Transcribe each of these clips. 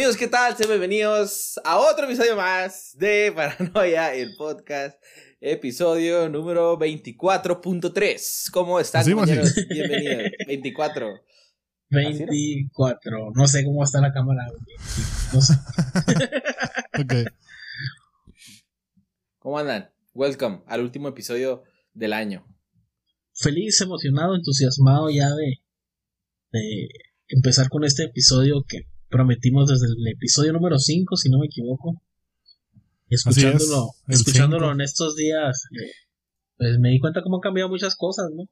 Amigos, ¿qué tal? Sean bienvenidos a otro episodio más de Paranoia, el podcast, episodio número 24.3. ¿Cómo están, compañeros? así. Bienvenidos. 24. 24. No sé cómo está la cámara. No sé. ¿Cómo andan? Welcome al último episodio del año. Feliz, emocionado, entusiasmado ya de, de empezar con este episodio que prometimos desde el episodio número 5, si no me equivoco. Escuchándolo, es, escuchándolo cinco. en estos días, eh, pues me di cuenta cómo han cambiado muchas cosas, ¿no?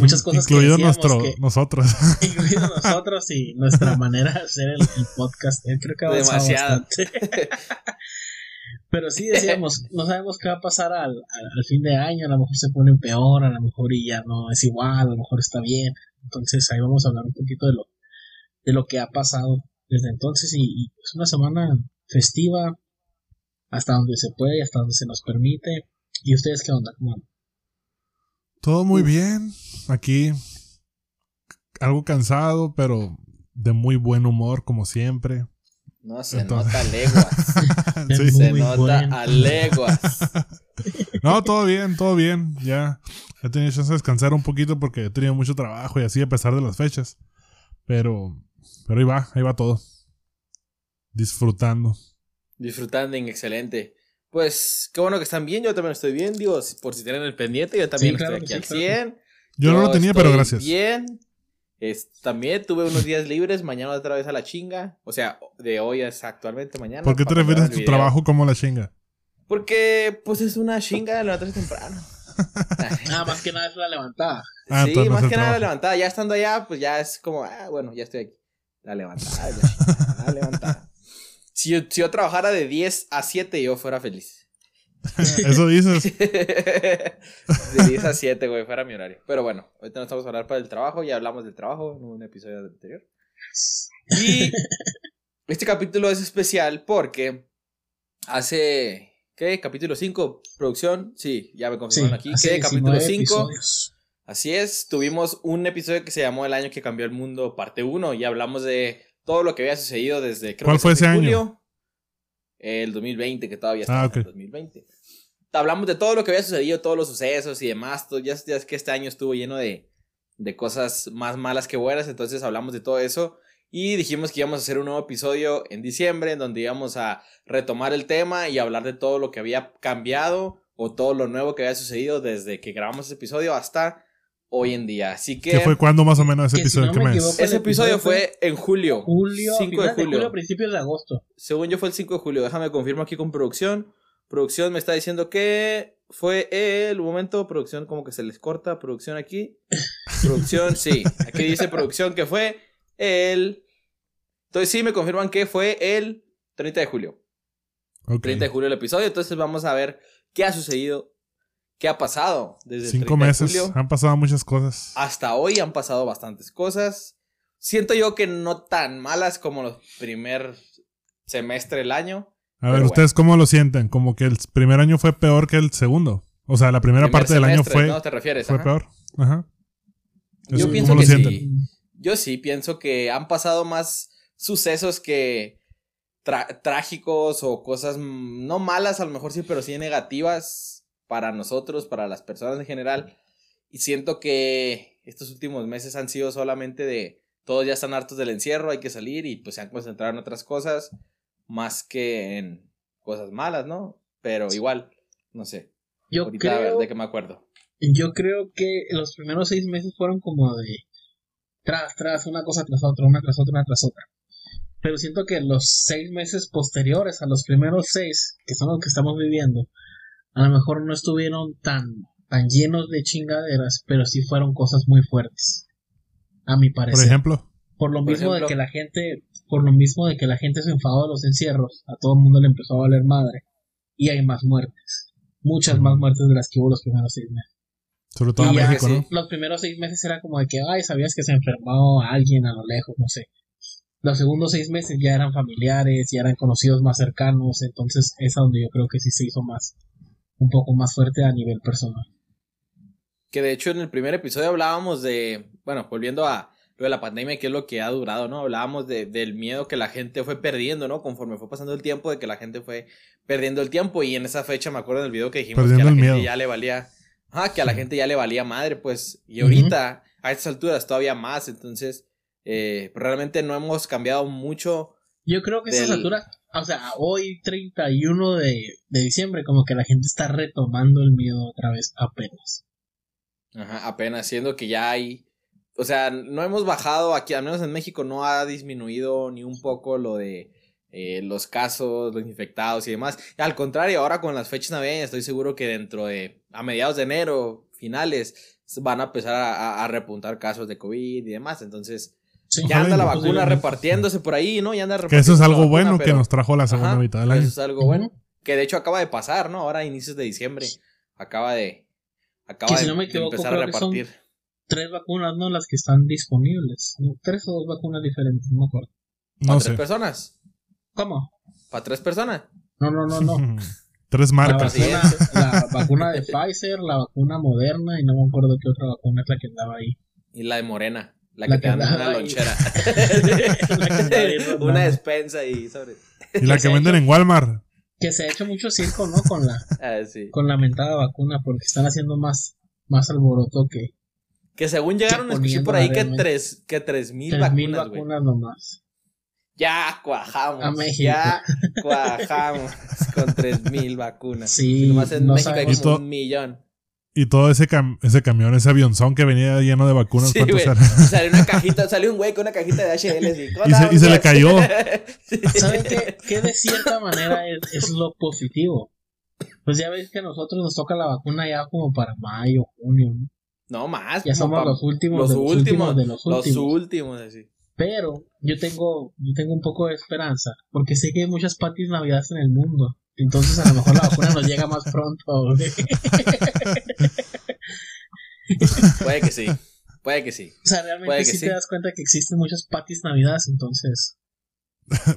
Muchas cosas que Incluido decíamos nuestro, que- nosotros. Incluido nosotros y nuestra manera de hacer el, el podcast. Eh, Creo que ha avanzado Demasiado. bastante. Pero sí decíamos, no sabemos qué va a pasar al, al, al fin de año, a lo mejor se pone peor, a lo mejor y ya no es igual, a lo mejor está bien. Entonces ahí vamos a hablar un poquito de lo, de lo que ha pasado desde entonces y, y es una semana festiva hasta donde se puede y hasta donde se nos permite. ¿Y ustedes qué onda? ¿Cómo? Todo muy bien. Aquí. Algo cansado, pero de muy buen humor, como siempre. No, se Entonces- nota a leguas. Sí. Se Muy nota bueno. a leguas. No, todo bien, todo bien. Ya he tenido chance de descansar un poquito porque he tenido mucho trabajo y así a pesar de las fechas. Pero, pero ahí va, ahí va todo. Disfrutando. Disfrutando, excelente. Pues qué bueno que están bien, yo también estoy bien, digo, por si tienen el pendiente, yo también Sí, claro estoy aquí al sí, claro 100. Yo, no lo tenía, pero gracias. Bien. Es- también tuve unos días libres, mañana otra vez a la chinga. O sea, de hoy es actualmente mañana. ¿Por qué te refieres a tu video. trabajo como la chinga? Porque, pues es una chinga levantarse temprano. Ah, más que nada es la levantada. Ah, sí, más que nada la levantada. Ya estando allá, pues ya es como, ah, bueno, ya estoy aquí. La levantada, la, la levantada. Si yo, si yo trabajara de 10 a 7, yo fuera feliz. Eso dices. de 10 a 7, güey, fuera mi horario. Pero bueno, ahorita no estamos a hablar para el trabajo, ya hablamos del trabajo en un episodio anterior. Y este capítulo es especial porque hace, ¿qué? Capítulo 5, producción, sí, ya me confirmaron aquí, ¿qué? Capítulo 19 5. Así es, tuvimos un episodio que se llamó El año que cambió el mundo, parte 1, y hablamos de todo lo que había sucedido desde creo ¿Cuál que fue ese año? julio, el 2020, que todavía está Ah, en el 2020. Hablamos de todo lo que había sucedido, todos los sucesos y demás. todo- ya, ya es que este año estuvo lleno de, de cosas más malas que buenas, entonces hablamos de todo eso. Y dijimos que íbamos a hacer un nuevo episodio en diciembre, en donde íbamos a retomar el tema y hablar de todo lo que había cambiado o todo lo nuevo que había sucedido desde que grabamos ese episodio hasta hoy en día. Así que ¿Qué fue cuándo más o menos ese que si episodio? no ¿Qué me mes? equivoco, ese episodio episodio fue en julio. Julio, 5 de julio. julio, principios de agosto. Según yo fue el 5 de julio. Déjame confirmo aquí con producción. Producción me está diciendo que fue el un momento. Producción como que se les corta. Producción aquí. Producción, sí. Aquí dice producción que fue el... Entonces sí, me confirman que fue el 30 de julio. Ok. 30 de julio el episodio. Entonces vamos a ver qué ha sucedido. ¿Qué ha pasado desde el Cinco 30 de meses. julio? Han pasado muchas cosas. hasta hoy han pasado bastantes cosas. Siento yo que no tan malas como los primer semestre del año. A ver, ¿ustedes cómo lo sienten? ¿Como que el primer año fue peor que el segundo? O sea, la primera Primer parte del año fue, ¿no? ¿Te refieres? fue Ajá. peor. Ajá. Yo pienso ¿Cómo que sí. Yo sí pienso que han pasado más sucesos que trágicos o cosas mm, no malas, a lo mejor sí, pero sí negativas para nosotros, para las personas en general. Y siento que estos últimos meses han sido solamente de todos ya están hartos del encierro, hay que salir y pues se han concentrado en otras cosas más que en cosas malas, ¿no? Pero igual, no sé. Yo Ahorita a ver creo, de qué me acuerdo. yo creo que los primeros seis meses fueron como de tras, tras, una cosa tras otra, una tras otra, una tras otra. Pero siento que los seis meses posteriores a los primeros seis, que son los que estamos viviendo, a lo mejor no estuvieron tan, tan llenos de chingaderas, pero sí fueron cosas muy fuertes. A mi parecer. Por ejemplo. Por lo Por mismo ejemplo. de que la gente, por lo mismo de que la gente se enfadó de los encierros, a todo el mundo le empezó a valer madre. Y hay más muertes. Muchas más muertes de las que hubo los primeros seis meses. Sobre todo Y en ya México, que ¿no? sí. Los primeros seis meses era como de que, ay, sabías que se enfermó a alguien a lo lejos, no sé. Los segundos seis meses ya eran familiares, ya eran conocidos más cercanos, entonces es a donde yo creo que sí se hizo más, un poco más fuerte a nivel personal. Que de hecho en el primer episodio hablábamos de, bueno, volviendo a lo de la pandemia, que es lo que ha durado, ¿no? Hablábamos de, del miedo que la gente fue perdiendo, ¿no? Conforme fue pasando el tiempo, de que la gente fue perdiendo el tiempo. Y en esa fecha me acuerdo del video que dijimos que a la gente ya le valía. Ah, que a la gente ya le valía madre, pues. Y ahorita, a estas alturas, todavía más. Entonces, eh, realmente no hemos cambiado mucho. Yo creo que a estas alturas, o sea, hoy 31 de, de diciembre, como que la gente está retomando el miedo otra vez apenas. Ajá, apenas, siendo que ya hay o sea, no hemos bajado aquí, al menos en México no ha disminuido ni un poco lo de eh, los casos, los infectados y demás. Al contrario, ahora con las fechas navideñas estoy seguro que dentro de, a mediados de enero, finales, van a empezar a, repuntar casos de COVID y demás. Entonces, ya anda la vacuna repartiéndose por ahí, ¿no? Ya anda Que eso es algo bueno que nos trajo la segunda mitad del año. Eso es algo bueno. Que de hecho acaba de pasar, ¿no? Ahora a inicios de diciembre acaba de, acaba de, empezar a repartir tres vacunas, ¿no? Las que están disponibles. Tres o dos vacunas diferentes, no me acuerdo. ¿Para tres personas? ¿Cómo? ¿Para tres personas? No, no, no, no. tres marcas. La vacuna, de Pfizer, la vacuna Moderna y no me acuerdo qué otra vacuna es la que andaba ahí. Y la de Morena. La, que, te dan una lonchera. una despensa y sobre. Y la que venden en Walmart. Que se ha hecho mucho circo, ¿no? Con la, ah, con la mentada vacuna, porque están haciendo más, más alboroto que, que según llegaron, escuché por ahí que tres, que tres mil vacunas. vacunas nomás. Ya cuajamos. A Ya cuajamos con tres mil vacunas. Sí. nomás en México hay como un millón. Y todo ese, ese camión, ese avionzón que venía lleno de vacunas. Sí, salió una cajita, salió un güey con una cajita de HL. y, se, le cayó. ¿Saben qué, qué, de cierta manera es, es, lo positivo? Pues ya veis que a nosotros nos toca la vacuna ya como para mayo, junio. ¿no? No más. Ya somos los últimos, los, últimos, de los últimos. Los últimos, así. Pero yo tengo, yo tengo un poco de esperanza, porque sé que hay muchas patis navidades en el mundo. Entonces a lo mejor la vacuna nos llega más pronto. Puede que sí. Puede que sí. O sea, realmente sí, te das cuenta que existen muchas patis navidades, entonces.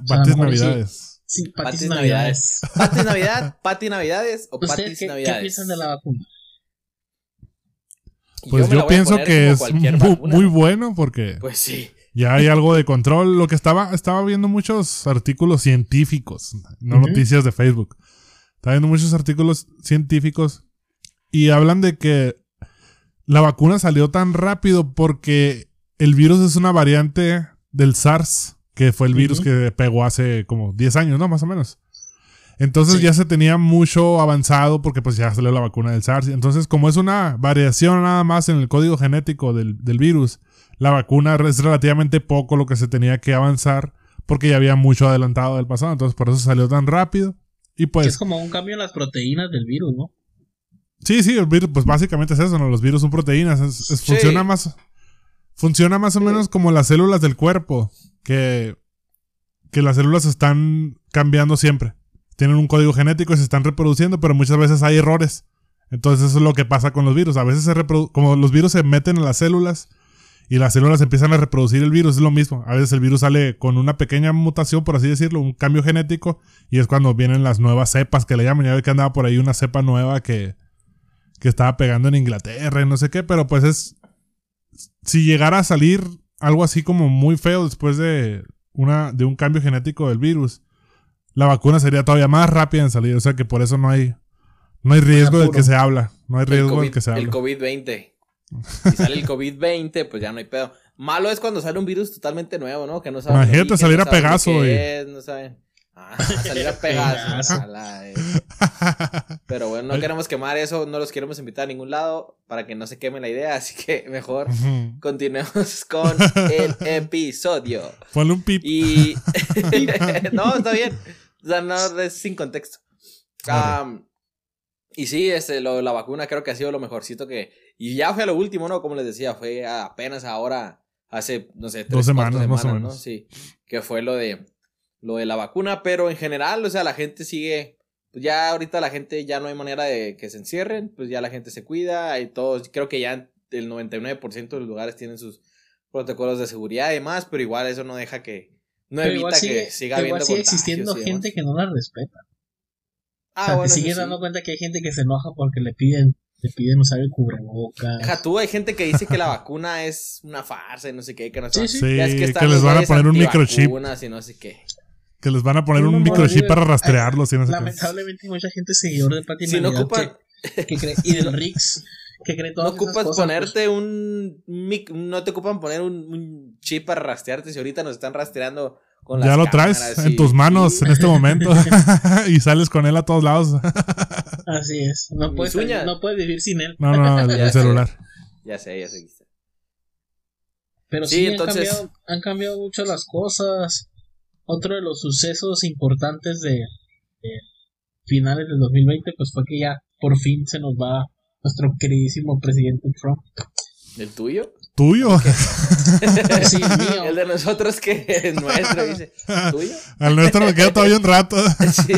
patis navidades. Sí, patis, navidades. Patis navidad, patis navidades o patis navidades. ¿Qué piensan de la vacuna? Pues yo, pienso que es muy, bueno porque pues sí. Ya hay algo de control. Lo que estaba, estaba viendo muchos artículos científicos, no noticias de Facebook. Estaba viendo muchos artículos científicos y hablan de que la vacuna salió tan rápido porque el virus es una variante del SARS, que fue el virus que pegó hace como 10 años, ¿no? Más o menos. Entonces ya se tenía mucho avanzado porque pues ya salió la vacuna del SARS. Entonces como es una variación nada más en el código genético del, virus, la vacuna es relativamente poco lo que se tenía que avanzar porque ya había mucho adelantado del pasado. Entonces por eso salió tan rápido. Y pues... Es como un cambio en las proteínas del virus, ¿no? Sí, sí, el virus, pues básicamente es eso, ¿no? Los virus son proteínas. Funciona más... Funciona más o menos como las células del cuerpo, que, que las células están cambiando siempre tienen un código genético y se están reproduciendo, pero muchas veces hay errores. Entonces eso es lo que pasa con los virus. A veces se como los virus se meten en las células y las células empiezan a reproducir el virus, es lo mismo. A veces el virus sale con una pequeña mutación, por así decirlo, un cambio genético, y es cuando vienen las nuevas cepas que le llaman. Ya ve que andaba por ahí una cepa nueva que, que estaba pegando en Inglaterra y no sé qué, pero pues es... Si llegara a salir algo así como muy feo después de, una, de un cambio genético del virus, la vacuna sería todavía más rápida en salir. O sea que por eso no hay, no hay riesgo de que se habla. No hay riesgo de que se habla. El COVID-20. Si sale el COVID-20, pues ya no hay pedo. Malo es cuando sale un virus totalmente nuevo, ¿no? Que no saben. Imagínate salir a Pegaso, güey. No saben. Ah, salir a Pegaso. Eh. Pero bueno, no queremos quemar eso, no los queremos invitar a ningún lado para que no se queme la idea, así que mejor continuemos con el episodio. Ponle un pip. Y. no, está bien. O sea, no es sin contexto. y sí, este, lo, la vacuna creo que ha sido lo mejorcito que. Y ya fue lo último, ¿no? Como les decía, fue apenas ahora, hace, no sé, tres dos semanas, más o menos. ¿no? Sí, que fue lo de, lo de la vacuna, pero en general, o sea, la gente sigue. Pues ya ahorita la gente ya no hay manera de que se encierren, pues ya la gente se cuida y todos, creo que ya el 99% de los lugares tienen sus protocolos de seguridad y demás, pero igual eso no deja que, no evita que siga habiendo sigue existiendo gente que no la respeta. Ah, o sea, te sigues dando cuenta que hay gente que se enoja porque le piden te piden usar el cubrebocas. Deja tú, hay gente que dice que la vacuna es una farsa y no sé qué, que no Sí, sí. Sí, es que, están les van a poner un microchip. y no sé qué. Que les van a poner No, un no, microchip no, para no, rastrearlos y no sé qué. Lamentablemente hay mucha gente seguidor de Pati Si ocupan, que, que cree, y del Rix que cree no esas ocupas cosas, pues. ponerte un mic- no te ocupan poner un, un chip para rastrearte si ahorita nos están rastreando con las Ya lo traes cámaras en y- tus manos en este momento y sales con él a todos lados. Así es. No Mis puedes, uñas. no puedes vivir sin él. No, no, el, Ya el sé. celular. Ya sé, ya sé. Pero Sí, sí, entonces- han, cambiado, han cambiado mucho las cosas. Otro de los sucesos importantes de, de finales del 2020 pues fue que ya por fin se nos va nuestro queridísimo presidente Trump. ¿El tuyo? ¿Tuyo? Sí, el mío. El de nosotros que es nuestro, dice. ¿Tuyo? Al nuestro le queda todavía un rato. Sí,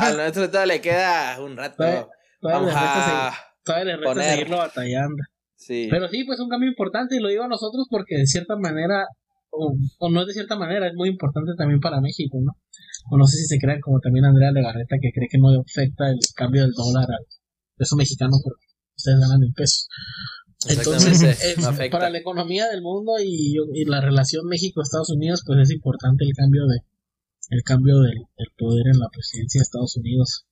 al nuestro todavía le queda un rato. Todavía- Todavía Vamos le resta, a todavía le resta poner. seguirlo batallando. Sí. Pero sí, pues un cambio importante y lo digo a nosotros porque de cierta manera, o, o no es de cierta manera, es muy importante también para México, ¿no? O no sé si se crean como también Andrea Legarreta que cree que no afecta el cambio del dólar al peso mexicano porque ustedes ganan en pesos. Entonces, afecta. para la economía del mundo y, y la relación México-Estados Unidos, pues es importante el cambio de el cambio del, del poder en la presidencia de Estados Unidos.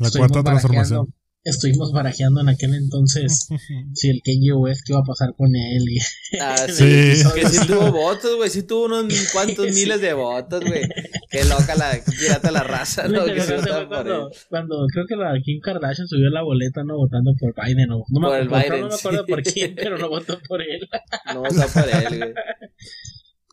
La cuarta transformación. Estuvimos barajeando en aquel entonces si el Kanye West qué iba a pasar con él y Ah, el Sí. Que sí tuvo votos, güey. Sí tuvo unos cuantos Sí. miles de votos, güey. Qué loca la pirata la raza, ¿no? Que se cuando, él. cuando creo que la Kim Kardashian subió la boleta no votando por Biden o no me Por el acuerdo, Biden, no me acuerdo sí. por quién pero no votó por él No votó por él, güey.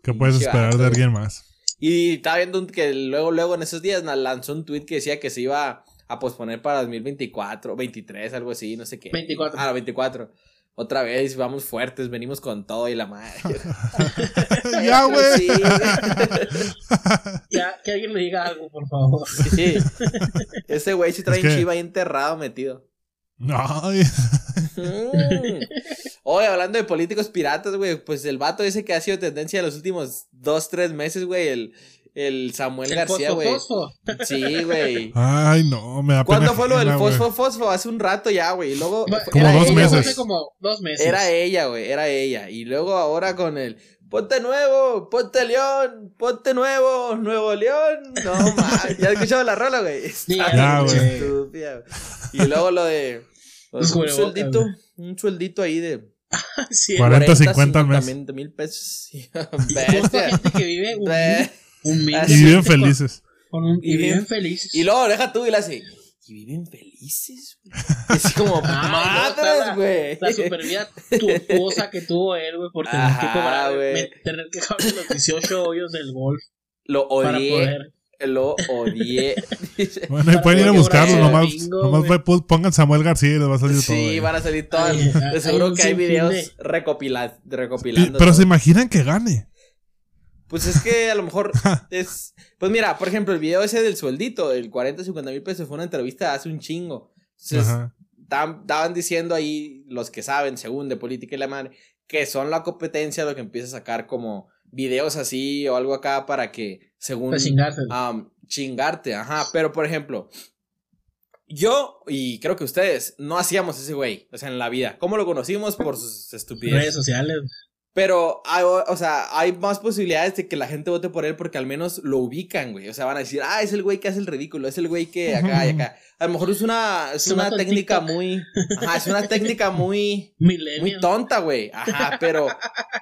¿Qué puedes esperar de alguien más? Y estaba viendo que luego, luego en esos días lanzó un tweet que decía que se iba a posponer para 2024, 23, algo así, no sé qué. 24. Ah, 24. Otra vez, vamos fuertes, venimos con todo y la madre. ya, güey. Sí, ya que alguien le diga algo por favor sí. Ese güey sí trae Es un que- chiva ahí enterrado metido. Ay, Mm. Oye, hablando de políticos piratas, güey, pues el vato ese que ha sido tendencia en los últimos dos, tres meses, güey, el, el Samuel el García, güey. fosfo. Sí, güey. ay, no, me da pena. ¿Cuándo fue lo del fosfo fosfo? Hace un rato ya, güey. Y luego Como era dos ella, meses. hace como dos meses Era ella, güey, era ella. Y luego ahora con el Ponte nuevo, ponte León, ponte nuevo, Nuevo León. No mames, ya has escuchado la rola, güey. Ya, güey. Y luego lo de un sueldito, un sueldito ahí de sí, 40, 50 al mes. mil pesos. Sí, bestia. gente que vive un Y viven felices. con un- y viven felices Y luego deja tú y la hace. Y viven felices, güey. Es como Ah, madres, la- güey. la super vida tuosa que tuvo él, güey, por tener que cobrar, güey. me- tener que cobrar los 18 hoyos del golf Lo para odié. poder. Lo odié. Bueno, y pueden ir a buscarlo. Nomás, bingo, nomás fue- pongan Samuel García y les va a salir todo. sí, van a salir hay seguro que hay videos de- recopilando. pero todo. se imaginan que gane. Pues es que a lo mejor es. Pues mira, por ejemplo, el video ese del sueldito, el 40, 50 mil pesos, fue una entrevista hace un chingo. Entonces, estaban estaban diciendo ahí los que saben, según de política y la madre, que son la competencia lo que empieza a sacar como videos así o algo acá para que, según. Para chingarte. am, chingarte, ajá. Pero por ejemplo, yo y creo que ustedes no hacíamos ese güey, o sea, en la vida. ¿Cómo lo conocimos? Por sus redes estupideces. sociales. Pero, hay, o sea, hay más posibilidades de que la gente vote por él porque al menos lo ubican, güey. O sea, van a decir, ah, es el güey que hace el ridículo, es el güey que acá y acá. A lo mejor es una, es una técnica TikTok. muy, ajá, es una técnica muy, muy tonta, güey. Ajá, pero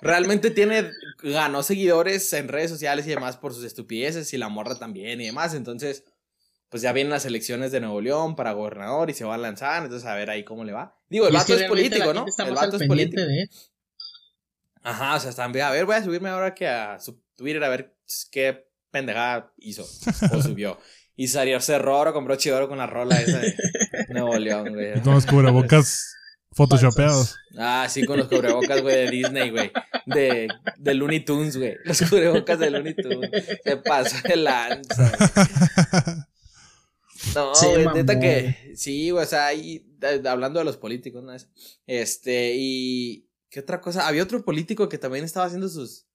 realmente tiene, ganó seguidores en redes sociales y demás por sus estupideces y la morra también y demás. Entonces, pues ya vienen las elecciones de Nuevo León para gobernador y se va a lanzar. Entonces, a ver ahí cómo le va. Digo, el vato es, político, ¿no? El vato es político. de. Ajá, o sea, están, a ver, voy a subirme ahora que a su Twitter a ver qué pendejada hizo o subió. Y salió Cerroro, compró Chidoro con la rola esa de Nuevo León, güey. Y Con los cubrebocas photoshopeados. Ah, sí, con los cubrebocas, güey, de Disney, güey. De, de Looney Tunes, güey. Los cubrebocas de Looney Tunes. Se pasó de lanza. güey. No, Se güey, neta que. Sí, güey, o sea, ahí, hablando de los políticos, ¿no? Este, y. ¿Qué otra cosa? Había otro político que también estaba haciendo sus.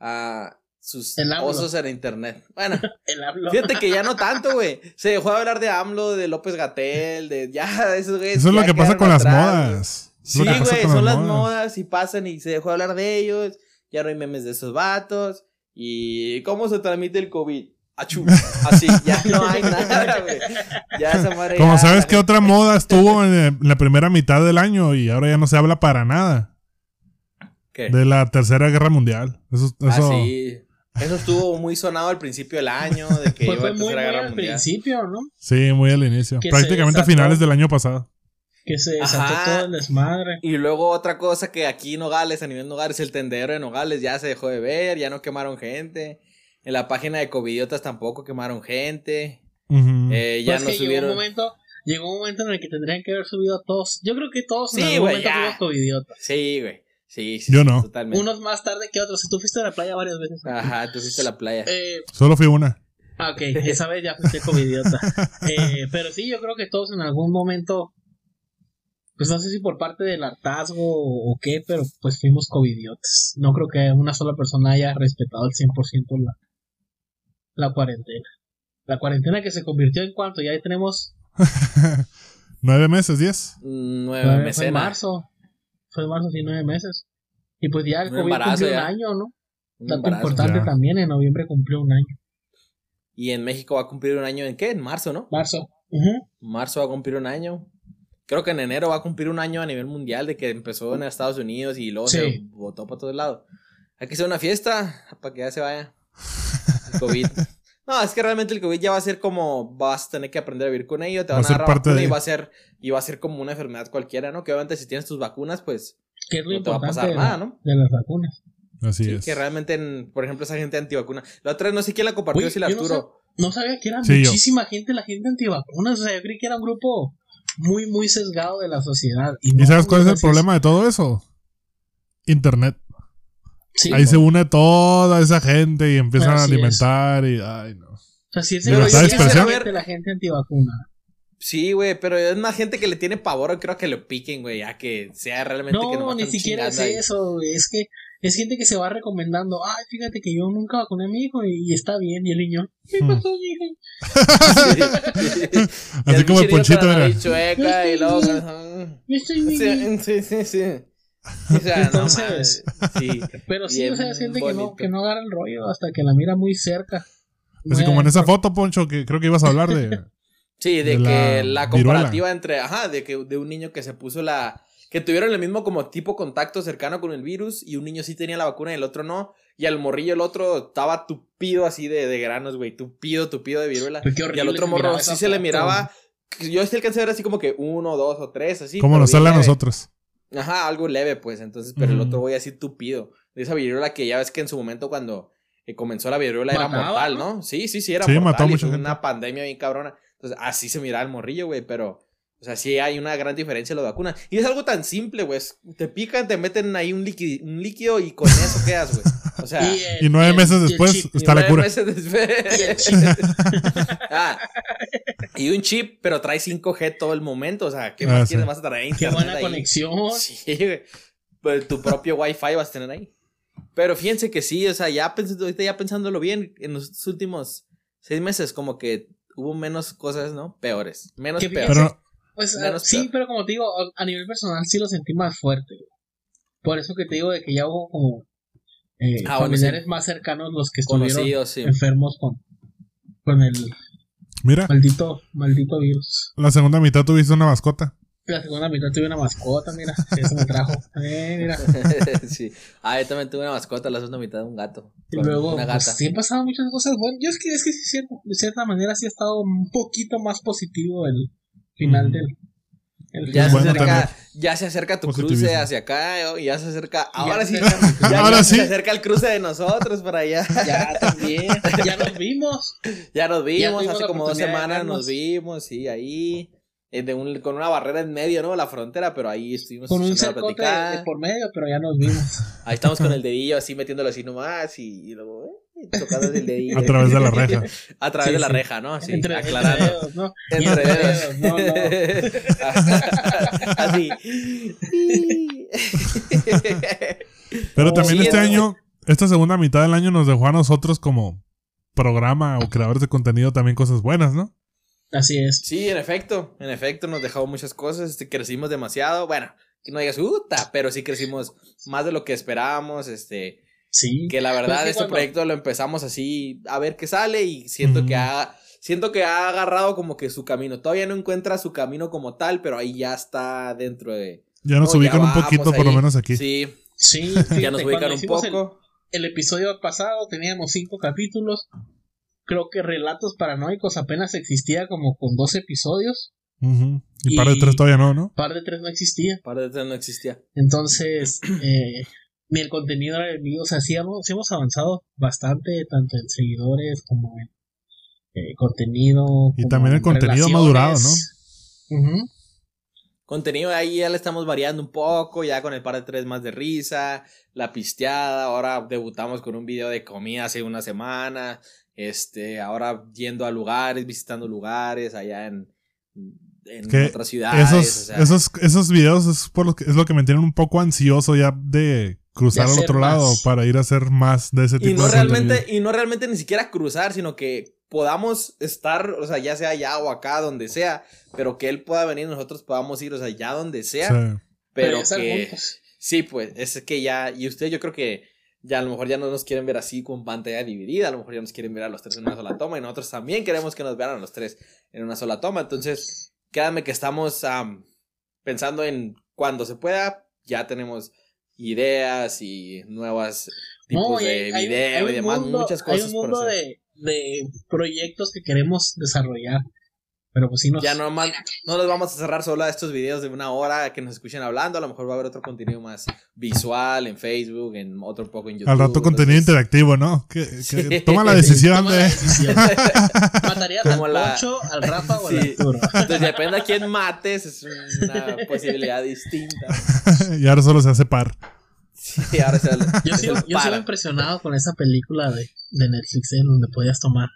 ah, sus El AMLO. osos en internet. Bueno, El hablo. fíjate que ya no tanto, güey. Se dejó de hablar de AMLO, de López Gatel, de ya, esos güeyes. Eso es lo ya que pasa con las atrás, güey. modas. Sí, güey, son las modas y pasan y se dejó de hablar de ellos. Ya no hay memes de esos vatos. ¿Y cómo se transmite el COVID? Achú. Así, ya no hay nada, güey. Ya esa madre Como ya- sabes que otra moda estuvo en, en la primera mitad del año y ahora ya no se habla para nada ¿Qué? de la tercera guerra mundial. Eso, eso Ah, sí. Eso estuvo muy sonado al principio del año, de que Pues iba fue a muy, muy al mundial. principio, ¿no? sí, muy al inicio. Que Prácticamente a finales del año pasado. Que se desató Ajá. todo el desmadre. Y luego otra cosa que aquí en Nogales, a nivel Nogales, el tendedero de Nogales ya se dejó de ver, ya no quemaron gente. En la página de Covidiotas tampoco quemaron gente. Eh, ya Pues no que llegó un subieron. momento, llegó un momento en el que tendrían que haber subido a todos. Yo creo que todos Sí, en algún güey, momento ya. Sí, güey. Sí, sí. Yo sí, no. Totalmente. Unos más tarde que otros. Tú fuiste a la playa varias veces. Ajá, tú fuiste a la playa. Eh, Solo fui una. ah, ok, esa vez ya fuiste covidiota. Eh, pero sí, yo creo que todos en algún momento, pues no sé si por parte del hartazgo o, qué, pero pues fuimos covidiotas. No creo que una sola persona haya respetado al 100% la, la cuarentena. La cuarentena que se convirtió en cuánto, ya tenemos Nueve meses, diez. Fue- fue en marzo. Fue marzo, sí, nueve meses. Y pues ya el COVID embarazo cumplió ya. un año, ¿no? Un embarazo. importante ya. también, en noviembre cumplió un año. Y en México va a cumplir un año en qué? En marzo, ¿no? Marzo. Marzo va a cumplir un año. Creo que en enero va a cumplir un año a nivel mundial de que empezó en Estados Unidos y luego Sí. se votó para todos lados. Hay que hacer una fiesta para que ya se vaya. El COVID. No, es que realmente el COVID ya va a ser como vas a tener que aprender a vivir con ello, te Va van a a ser dar parte vacuna de- y va a ser y va a ser como una enfermedad cualquiera, ¿no? Que obviamente si tienes tus vacunas, pues Que es lo No te va a importante pasar de, nada, ¿no? de las vacunas. Así sí, es. que realmente, en- por ejemplo, esa gente antivacuna. La otra vez no sé quién la compartió, si la no Arturo. No sabía que era Sí, yo. muchísima gente la gente antivacunas. O sea, yo creí que era un grupo muy, muy sesgado de la sociedad. ¿Y, ¿Y no, sabes cuál es el problema de todo eso? Internet. Sí, Ahí no. se une toda esa gente y empiezan a es. alimentar y... Ay, no. O sea, sí es Pero Libertad de expresión. ver- la gente antivacuna. Sí, güey, pero es más gente que le tiene pavor, creo que lo piquen, güey, ya que sea realmente que No, nomás ni siquiera es ahí. eso. güey. Es que es gente que se va recomendando. Ay, fíjate que yo nunca vacuné a mi hijo y, y está bien. Y el niño, ¿qué Hmm. pasó, hijo? Así como el Ponchito era. chueca y luego. Sí, sí, sí. O sea, Entonces- no mames, sí. Pero sí, Bien o sea, es gente que no, que no agarra el rollo hasta que la mira muy cerca. Así como en esa foto, Poncho, que creo que ibas a hablar de... Sí, de, De que la la, viruela. comparativa entre, ajá, de que de un niño que se puso la, que tuvieron el mismo como tipo contacto cercano con el virus y un niño sí tenía la vacuna y el otro no, y al morrillo el otro estaba tupido así de, de granos, güey, tupido, tupido de viruela. Pues Y al otro morro sí se le miraba, yo sí alcancé a ver así como que uno, dos o tres, así. ¿Cómo pero nos sale a nosotros? Ajá, algo leve, pues, entonces, pero el otro güey así tupido. De esa viruela que ya ves que en su momento cuando eh, comenzó la viruela era mortal, ¿no? ¿no? Sí, sí, sí, era Sí, mortal. mató a y mucha fue gente. una pandemia bien cabrona. Entonces, así se miraba el morrillo, güey, pero... O sea, sí hay una gran diferencia en la vacuna. Y es algo tan simple, güey. Te pican, te meten ahí un líquido, un líquido y con eso quedas, güey. O sea... el- Y nueve el- meses y después y está la nueve cura. meses después- Y el chip. Ah, y un chip, pero trae 5G todo el momento. O sea, ¿qué Ah, más sí. quieres? Vas a traer Qué buena ahí. conexión. Sí, güey. Pues tu propio Wi-Fi vas a tener ahí. Pero fíjense que sí, o sea, ya pensando, ahorita ya pensándolo bien, en los últimos seis meses, como que hubo menos cosas, ¿no? Peores. Menos peores. Pero Pues ah, Menos sí, peor. pero como te digo, a nivel personal sí lo sentí más fuerte. güey. Por eso que te digo de que ya hubo como eh, Ah, bueno, familiares más cercanos los que estuvieron sí. enfermos con, con el mira, maldito, maldito virus. la segunda mitad tuviste una mascota. La segunda mitad tuve una mascota, mira, que eso me trajo. Eh, mira. sí. Ah, yo también tuve una mascota, la segunda mitad de un gato. Y luego, una pues, sí han pasado muchas cosas buenas. Yo es que, es que de cierta manera sí ha estado un poquito más positivo el final del. El Ya se, bueno acerca, ya se acerca tu Positivismo. cruce hacia acá, y ya se acerca. Ahora sí, se acerca- ya, Ahora ya sí. se acerca el cruce de nosotros para allá. Ya también, ya nos vimos. Ya nos vimos, hace como dos semanas nos vimos, sí, ahí. de un- con una barrera en medio, ¿no? La frontera, pero ahí estuvimos Con un platicada. de por medio, pero ya nos vimos. Ahí estamos con el dedillo así metiéndolo así nomás y, y luego eh, dedillo. A través de la reja. A través Sí, de la sí. reja, ¿no? Así, entre, entre dedos, ¿no? Entre dedos. no, no. así. Pero también sí, este es- año esta segunda mitad del año nos dejó a nosotros como programa o creadores de contenido también cosas buenas, ¿no? Así es. Sí, en efecto, en efecto nos dejó muchas cosas, este, crecimos demasiado, bueno, que no digas, puta, pero sí crecimos más de lo que esperábamos, este, Sí. que la verdad Pues que este cuando- proyecto lo empezamos así a ver qué sale y siento que ha siento que ha agarrado como que su camino. Todavía no encuentra su camino como tal, pero ahí ya está dentro de Ya nos No, ya ubican un poquito, por lo menos aquí. Sí, Sí, ya fíjate, nos ubican un el- poco. El, episodio pasado teníamos cinco capítulos. Creo que Relatos Paranoicos apenas existía como con dos episodios. Ujú. Y, par de Y- tres todavía no, ¿no? Par de tres no existía. Para de no existía. Entonces, eh, el contenido era el mío. O sea, sí hemos, sí hemos avanzado bastante, tanto en seguidores como en eh, contenido. Y también el en contenido ha madurado. Ujú. Contenido ahí ya le estamos variando un poco, ya con el par de tres más de risa, la pisteada, ahora debutamos con un video de comida hace una semana, este, ahora yendo a lugares, visitando lugares allá en, en Que otras ciudades. Esos, o sea, esos, esos videos es, por lo que, es lo que me tienen un poco ansioso ya de cruzar al otro más. lado para ir a hacer más de ese tipo y no de realmente, contenido. y no realmente ni siquiera cruzar, sino que podamos estar, o sea, ya sea allá o acá, donde sea, pero que él pueda venir y nosotros podamos ir, o sea, ya donde sea, Sí. pero que... juntos. Sí, pues, es que ya, y usted yo creo que ya a lo mejor ya no nos quieren ver así con pantalla dividida, a lo mejor ya nos quieren ver a los tres en una sola toma y nosotros también queremos que nos vean a los tres en una sola toma, entonces, créanme que estamos am, pensando en cuando se pueda, ya tenemos ideas y nuevas tipos No, de hay- video hay y demás, mundo- muchas cosas Hay un por mundo hacer. de, de proyectos que queremos desarrollar. Pero pues sí nos... Ya no, más, no nos vamos a cerrar solo a estos videos de una hora que nos escuchen hablando. A lo mejor va a haber otro contenido más visual en Facebook, en otro poco en YouTube. Al rato contenido entonces- interactivo, ¿no? Que, que Sí. toma la decisión Toma la de... decisión. Como al la- al Rafa o al Sí. Arturo. Entonces depende a quién mates, es una posibilidad distinta. y ahora solo se hace par. Sí, ahora Yo es sigo, yo sigo impresionado con esa película de, de Netflix, ¿eh? donde podías tomar.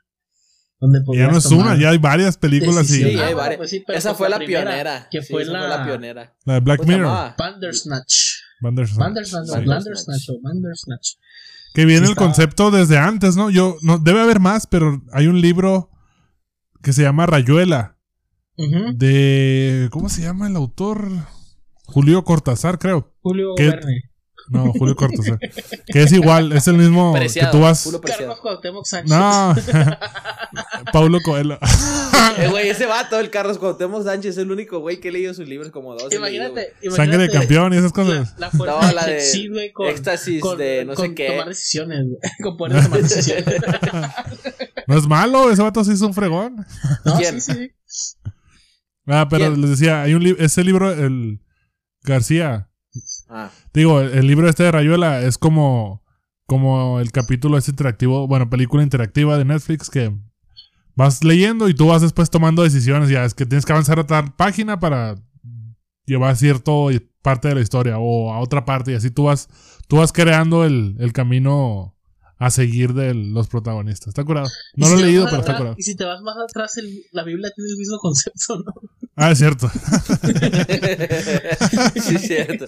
Donde ya no es tomar una, ya hay varias películas decisión. Sí, y... hay Ah, varias. pues sí, esa pues fue la, primera, pionera. que Sí, fue la- fue la pionera. La de Black ¿Cómo se Mirror. Bandersnatch. Bandersnatch. Bandersnatch, Sí. Bandersnatch Bandersnatch. Que viene Sí el está- concepto desde antes, ¿no? Yo, no, debe haber más, pero hay un libro que se llama Rayuela. Ujú. De. ¿Cómo se llama el autor? Julio Cortázar, creo. Julio ¿Qué? Verne. No, Julio Cortázar. que es igual, es el mismo Preciado, que tú vas. Carlos Cuauhtémoc Sánchez. No. Paulo Coelho. Eh, güey, ese vato, el Carlos Cuauhtémoc Sánchez, es el único güey que he leído sus libros como dos. he leído. Imagínate, imagínate. Sangre de campeón y esas cosas. La, la fuerza No, de la de sí, güey, con, Éxtasis con- de no con sé qué. tomar decisiones, güey. Con poder tomar decisiones. No es malo, ese vato sí es un fregón. No, sí, sí. Ah, pero ¿Quién? les decía, hay un libro, ese libro, el García, Ah, Digo, el, libro este de Rayuela es como, como el capítulo este interactivo, bueno, película interactiva de Netflix que vas leyendo y tú vas después tomando decisiones. Ya es que tienes que avanzar a tal página para llevar cierto parte de la historia o a otra parte y así tú vas, tú vas creando el, el camino a seguir de los protagonistas. Está curado. No lo si he leído, pero está curado. Y si te vas más atrás, el- la Biblia tiene el mismo concepto, ¿no? Ah, es cierto. sí, es cierto.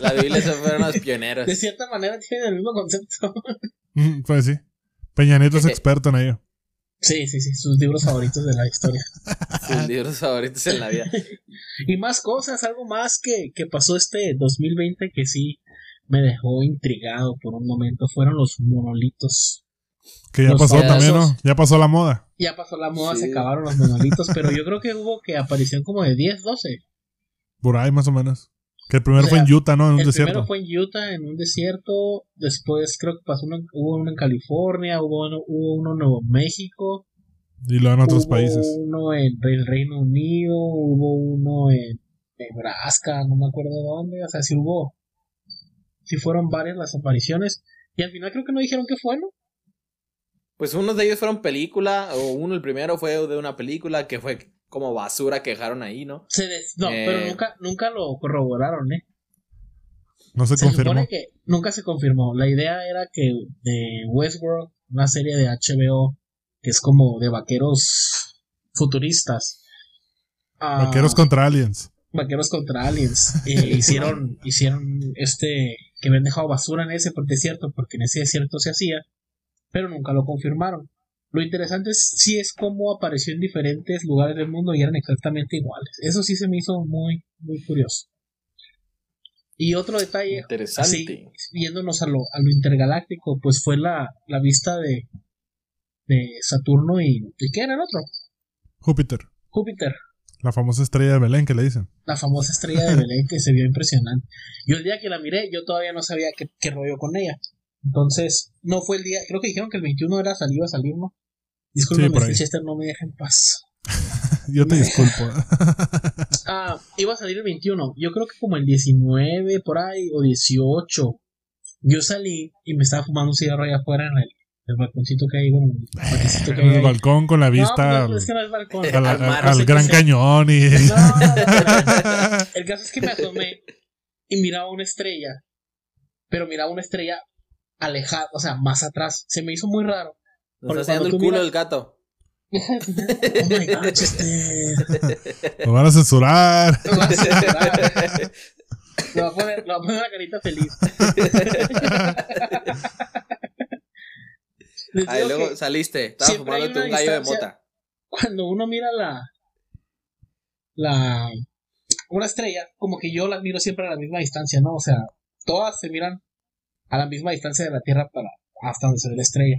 La Biblia se fueron los pioneros. De cierta manera tiene el mismo concepto. Mm, pues sí. Peña Nieto es experto en ello. Sí, sí, sí, sus libros favoritos de la historia. Sus libros favoritos en la vida. Y más cosas, algo más que, que pasó este 2020 que sí me dejó intrigado por un momento fueron los monolitos. Que ya Los pasó también, ¿no? Ya pasó la moda. Ya pasó la moda, Sí. se acabaron los monolitos, pero yo creo que hubo que aparición como de 10, 12. Por ahí más o menos. Que el primero O sea, fue en Utah, ¿no? En un El desierto. primero fue en Utah, en un desierto. Después creo que pasó uno, hubo uno en California, hubo uno, hubo uno en Nuevo México. Y luego en otros hubo países. uno en el Reino Unido, hubo uno en Nebraska, no me acuerdo dónde. O sea, sí hubo. Sí fueron varias las apariciones. Y al final creo que no dijeron que fue, ¿no? Pues unos de ellos fueron película, o uno, el primero fue de una película que fue como basura que dejaron ahí, ¿no? Se des- no, Eh. pero nunca, nunca lo corroboraron, ¿eh? No se, Se confirmó. supone que nunca se confirmó. La idea era que de Westworld, una serie de HBO que es como de vaqueros futuristas. ah, Vaqueros contra aliens. Vaqueros contra Aliens. Eh, hicieron, hicieron este, que habían dejado basura en ese cierto porque en ese desierto se hacía, pero nunca lo confirmaron. Lo interesante es sí es cómo apareció en diferentes lugares del mundo y eran exactamente iguales. Eso sí se me hizo muy, muy curioso. Y otro detalle, Interesante. viéndonos a lo, a lo intergaláctico, pues fue la, la vista de, de Saturno y, ¿y qué era el otro? Júpiter. Júpiter. La famosa estrella de Belén que le dicen. La famosa estrella de Belén que se vio impresionante. Yo el día que la miré, yo todavía no sabía qué, qué rollo con ella. Entonces, no fue el día, creo que dijeron que el 21 era salir a salir, ¿no? Disculpe, Sí, Chester, no me deja en paz. Yo te disculpo. ah, iba a salir el 21. Yo creo que como el 19 por ahí o 18. Yo salí y me estaba fumando un cigarro allá afuera en el, el balconcito que hay, bueno, el que el balcón con la vista No, pues, es que no es balcón. al, Al mar, al no sé Gran sea. Cañón y... No, no, el caso es que me asomé y miraba una estrella, pero miraba una estrella alejada, o sea, más atrás. Se me hizo muy raro. Nos Porque está haciendo el culo miras- el gato. Oh my god. Lo van a censurar. Lo vas a censurar. Le voy a poner, le voy a poner una carita feliz. Ahí digo luego saliste. Hay fumándote un gallo de mota. cuando uno mira la la una estrella, como que yo las miro siempre a la misma distancia, ¿no? O sea, todas se miran a la misma distancia de la Tierra para hasta donde se ve la estrella.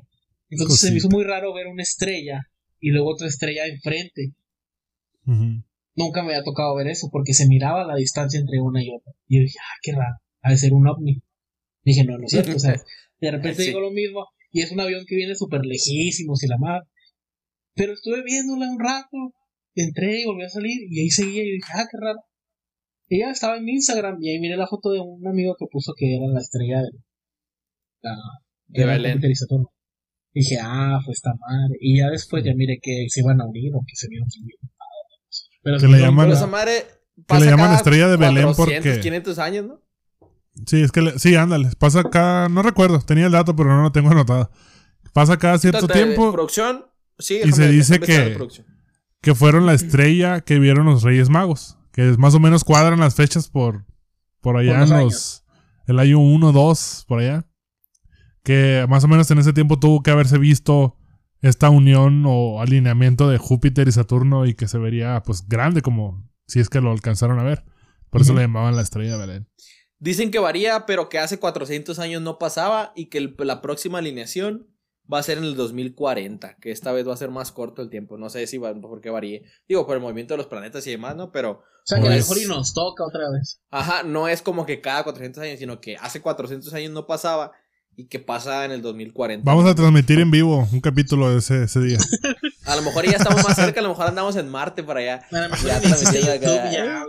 Entonces se me hizo muy raro ver una estrella y luego otra estrella enfrente. Nunca me había tocado ver eso porque se miraba la distancia entre una y otra. Y yo dije, ah, qué raro, ha de ser un ovni. Dije, no, no es cierto, o sea, de repente Sí. digo lo mismo y es un avión que viene súper lejísimos y la mar. Pero estuve viéndola un rato, entré y volví a salir y ahí seguía y dije, ah, qué raro. Y ya estaba en mi Instagram y ahí miré la foto de un amigo que puso que era la estrella de, la, De era Belén. Y Saturno. Y dije, ah, fue esta madre. Y ya después ya miré que se iban a unir o que se vieron también. Pero Que le llaman- Pero esa madre Que pasa le llaman cada estrella de Belén 400, porque... 500 años, ¿no? Sí, es que... le- Sí, ándale. Pasa acá... No recuerdo. Tenía el dato, pero no lo tengo anotado. Pasa cada cierto tiempo Producción. Sí, Y se dice que- que fueron la estrella que vieron los Reyes Magos. Que es más o menos cuadran las fechas por... Por allá Por los en los... El año 1, 2, por allá. Que más o menos en ese tiempo tuvo que haberse visto esta unión o alineamiento de Júpiter y Saturno y que se vería pues grande como si es que lo alcanzaron a ver. Por eso le llamaban la estrella de Belén. Dicen que varía, pero que hace 400 años no pasaba y que el- la próxima alineación va a ser en el 2040, que esta vez va a ser más corto el tiempo. No sé si va, por qué varíe. Digo, por el movimiento de los planetas y demás, ¿no? Pero, O sea, que a lo Pues- mejor y nos toca otra vez. ajá, no es como que cada 400 años, sino que hace 400 años no pasaba y que pasa en el 2040. Vamos a transmitir en vivo un capítulo de ese, ese día. A lo mejor ya estamos más cerca, a lo mejor andamos en Marte para allá. A lo mejor Ya transmitiendo acá. Ya.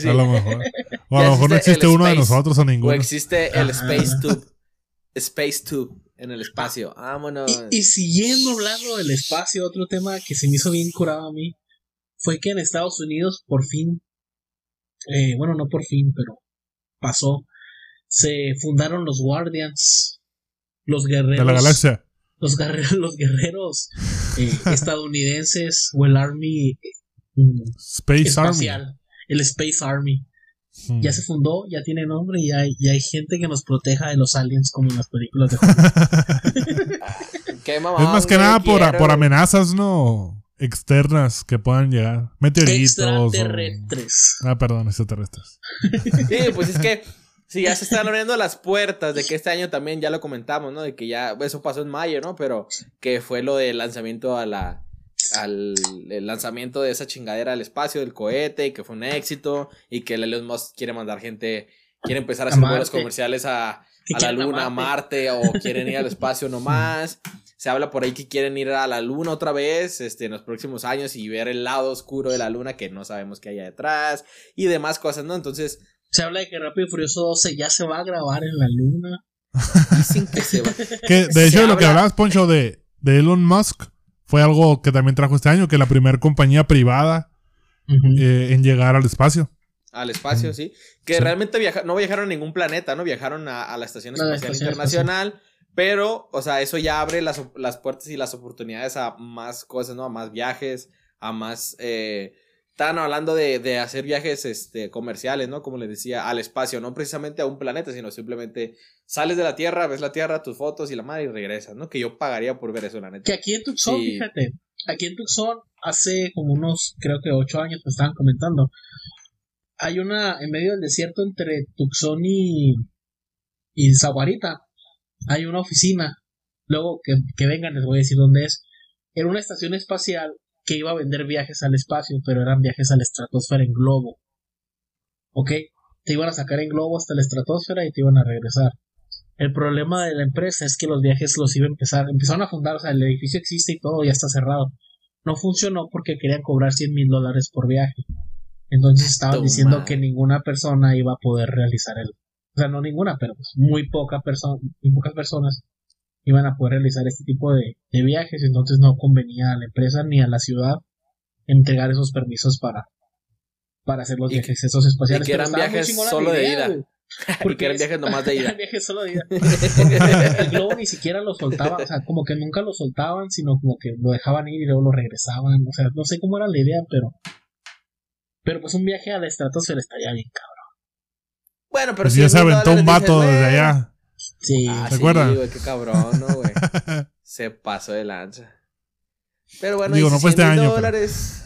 Sí. A lo mejor. O a lo mejor no existe uno de nosotros o O ninguno. existe el. Space Tube. Space Tube en el espacio. Vámonos. Y, y siguiendo hablando del espacio, otro tema que se me hizo bien curado a mí fue que en Estados Unidos por fin, eh, bueno, no por fin, pero pasó, se fundaron los Guardians, los guerreros, De la galaxia. los guerreros, los guerreros eh, estadounidenses o el Army mm, Space espacial, el Space Army. Army. Ya se fundó, ya tiene nombre y hay, y hay gente que nos proteja de los aliens como en las películas de. Qué Es mamón, más que nada por, quiero, por güey. amenazas, ¿no? Externas que puedan llegar. Meteoritos. o- Extraterrestres. Ah, perdón, extraterrestres. Sí, pues es que sí, ya se están abriendo las puertas de que este año también ya lo comentamos, ¿no? De que ya, eso pasó en mayo, ¿no? Pero que fue lo del lanzamiento a la al el lanzamiento de esa chingadera al espacio del cohete y que fue un éxito y que el Elon Musk quiere mandar gente quiere empezar a hacer vuelos comerciales a, a la a luna, a Marte o quieren ir al espacio nomás. Se habla por ahí que quieren ir a la luna otra vez este, en los próximos años y ver el lado oscuro de la luna que no sabemos qué hay detrás y demás cosas, ¿no? Entonces, Se habla de que Rápido y Furioso 12 ya se va a grabar en la luna. dicen que se va. Que, de Se hecho, lo que habla- hablabas, Poncho, de, de Elon Musk fue algo que también trajo este año, que la primera compañía privada eh, en llegar al espacio. Al espacio, sí. Que Sí. realmente viaja no viajaron a ningún planeta, ¿no? Viajaron a, a la Estación la Espacial Estación Internacional. Pero, o sea, eso ya abre las, las puertas y las oportunidades a más cosas, ¿no? A más viajes, a más eh, estaban hablando de, de, hacer viajes este, comerciales, ¿no? Como les decía, al espacio, no precisamente a un planeta, sino simplemente sales de la Tierra, ves la Tierra, tus fotos y la madre y regresas, ¿no? Que yo pagaría por ver eso, la neta. Que aquí en Tucson, fíjate, aquí en Tucson, hace como unos, creo que ocho años me estaban comentando, hay una, en medio del desierto entre Tucson y, y Zaguarita, hay una oficina, luego que, que vengan les voy a decir dónde es, era una estación espacial que iba a vender viajes al espacio, pero eran viajes a la estratosfera en globo. ¿Ok? Te iban a sacar en globo hasta la estratosfera y te iban a regresar. El problema de la empresa es que los viajes los iban a empezar, empezaron a fundar, o sea, el edificio existe y todo, ya está cerrado. No funcionó porque querían cobrar 100 mil dólares por viaje. Entonces estaban diciendo que ninguna persona iba a poder realizar el, o sea, no ninguna, pero pues muy poca persona, muy pocas personas iban a poder realizar este tipo de, viajes, entonces no convenía a la empresa ni a la ciudad entregar esos permisos para, para hacer los viajes esos espaciales. Y que eran viajes solo de ida. Porque eran viajes nomás de ida. Eran viajes solo de ida. el globo ni siquiera lo soltaba, o sea, como que nunca lo soltaban, sino como que lo dejaban ir y luego lo regresaban. O sea, no sé cómo era la idea, pero. Pero pues un viaje a la estratosfera estaría bien cabrón. Bueno, pero pues si ya se aventó un vato desde allá. Sí, ah, ¿se acuerdan? Güey, qué cabrón, ¿no, güey? Se pasó de lanza. Pero bueno, Digo, no fue este año, dólares.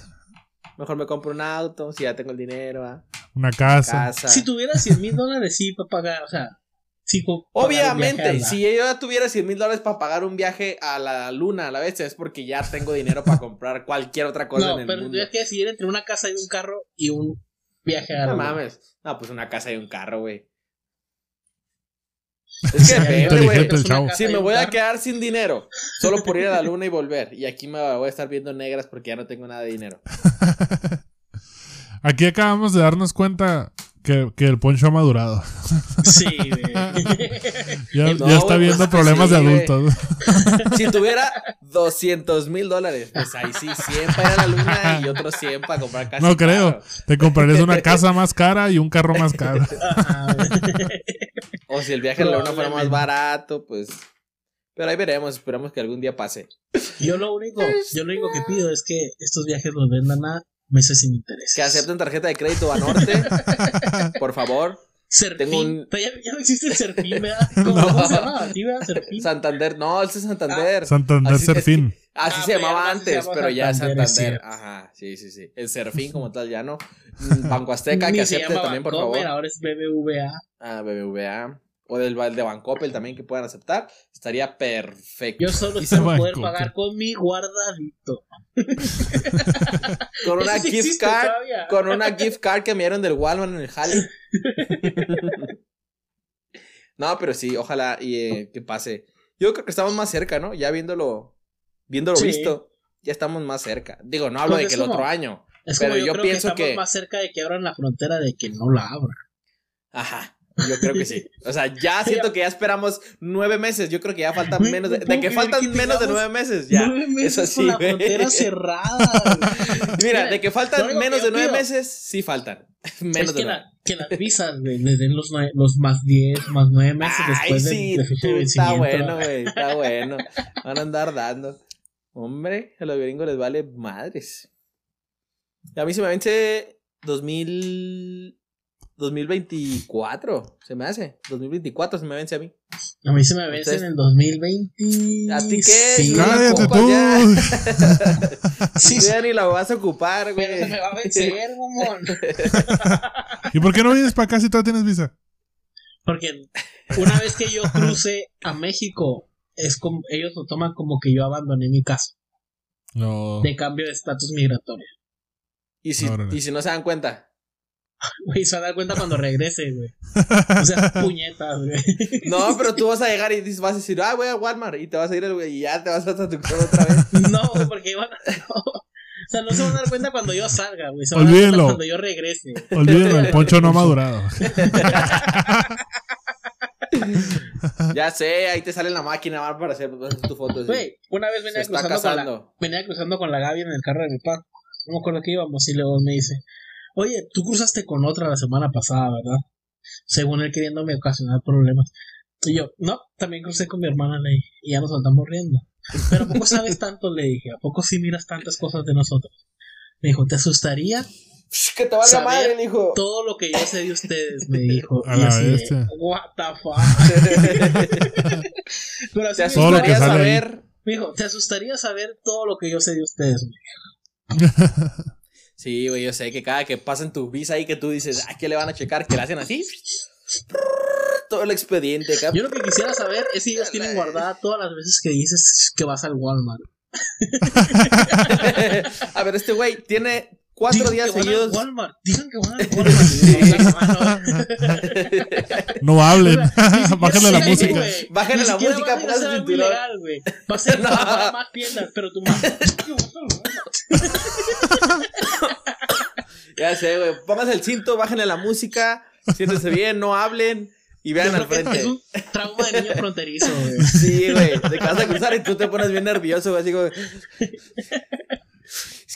Mejor me compro un auto, si ya tengo el dinero, Una casa. Si tuviera 100 mil dólares, sí, para pagar, o sea. Sí, Obviamente, si yo ya tuviera 100 mil dólares para pagar un viaje a la luna a la vez, es porque ya tengo dinero para comprar cualquier otra cosa en el pero mundo. No, que decidir entre una casa y un carro y un viaje a la luna. No mames. No, pues una casa y un carro, güey. Es que depende, Si me voy a quedar sin dinero, solo por ir a la luna y volver. Y aquí me voy a estar viendo negras porque ya no tengo nada de dinero. Aquí acabamos de darnos cuenta que, que el poncho ha madurado. Sí, ya, ya, está viendo problemas de adultos. Si tuviera 200 mil dólares, pues ahí sí, 100 para ir a la luna y otros 100 para comprar casa. No creo. Te comprarías una casa más cara y un carro más caro. O si el viaje a la luna fuera más barato, pues. Pero ahí veremos, esperamos que algún día pase. Yo lo único, yo lo único que pido es que estos viajes los vendan a meses sin interés. Que acepten tarjeta de crédito a Norte, por favor. Serfín. Ya, ya, no existe el Serfín, ¿verdad? ¿Cómo, se llama? ¿Sí, Santander, no, ese es Santander. Ah, Santander Serfín. Así se llamaba antes, pero ya es Santander. Ajá, sí, sí, sí. El Serfín como tal ya no. Mm, Banco Azteca, que acepte también, por favor. Ahora es BBVA. Ah, BBVA. O del de Bancoppel también que puedan aceptar. Estaría perfecto. Yo solo quiero poder pagar con mi guardadito. con una gift card. Con una gift card que me dieron del Walmart en el Jale. no, pero sí, ojalá y eh, que pase. Yo creo que estamos más cerca, ¿no? Ya viéndolo, viéndolo visto, ya estamos más cerca. Digo, no hablo pues de que el otro año. pero yo, pienso que, estamos más cerca de que abran la frontera de que no la abran. Ajá. Yo creo que sí. O sea, ya siento que ya esperamos nueve meses. Yo creo que ya faltan menos de, de que faltan menos de nueve meses. Ya. Nueve meses sí, la frontera cerrada. Mira, de que faltan menos de nueve meses, sí faltan. Menos de que, que las visas les den los, los más diez, más nueve meses después sí, de, fecha de. Está bueno, güey. Está bueno. Van a andar dando. Hombre, a los gringos les vale madres. A mí se me vence 2000. 2024, se me hace. 2024 se me vence a mí. A mí se me vence en el 2020. ¿A ti qué? Sí, Cállate tú. Ya. sí, ya ni la vas a ocupar, güey. Pero se me va a vencer, mamón. ¿Y por qué no vienes para acá si todavía tienes visa? Porque una vez que yo cruce a México, es como, ellos lo toman como que yo abandoné mi casa. No. De cambio de estatus migratorio. ¿Y si, no, ¿Y si no se dan cuenta? Güey, se va a dar cuenta cuando regrese, güey. O sea, puñetas, güey. No, pero tú vas a llegar y vas a decir, ah, voy a Walmart. Y te vas a ir, güey, y ya te vas a tu casa otra vez. No, porque iban a. O sea, no se van a dar cuenta cuando yo salga, güey. Se van Olvídenlo. a dar cuenta cuando yo regrese. Olvídenlo, el poncho no ha madurado. Ya sé, ahí te sale la máquina para hacer tu foto. Güey, una vez venía cruzando, con la, venía cruzando con la Gaby en el carro de mi papá. No me acuerdo que íbamos y luego me dice, Oye, tú cruzaste con otra la semana pasada, ¿verdad? Según él queriéndome ocasionar problemas. Y yo, no, también crucé con mi hermana, le y ya nos andamos riendo. Pero ¿a poco sabes tanto? Le dije, ¿a poco sí miras tantas cosas de nosotros? Me dijo, ¿te asustaría? Que te valga madre, el hijo. Todo lo que yo sé de ustedes, me dijo. A y la así bestia. what the fuck. Pero así Te asustaría saber. Me dijo, ¿te asustaría saber todo lo que yo sé de ustedes? Sí, güey, yo sé que cada que pasen tu visa ahí que tú dices, ay, ¿qué le van a checar? Que le hacen así. Todo el expediente acá. Yo lo que quisiera saber es si ellos tienen guardada todas las veces que dices que vas al Walmart. a ver, este güey tiene cuatro días que van seguidos. al Walmart. Digan que van al Walmart. "No, hablen. Bájenle la sí, música. güey. Bájenle Ni la música, a hacer algo cinturón. ilegal, güey. Va a ser más tiendas, pero tu mamá. Ya sé, güey. Pónganse el cinto, bájenle la música, siéntense bien, no hablen y vean Yo al que frente. Es un trauma de niño fronterizo, güey. Sí, güey. Te vas a cruzar y tú te pones bien nervioso, güey. Así como.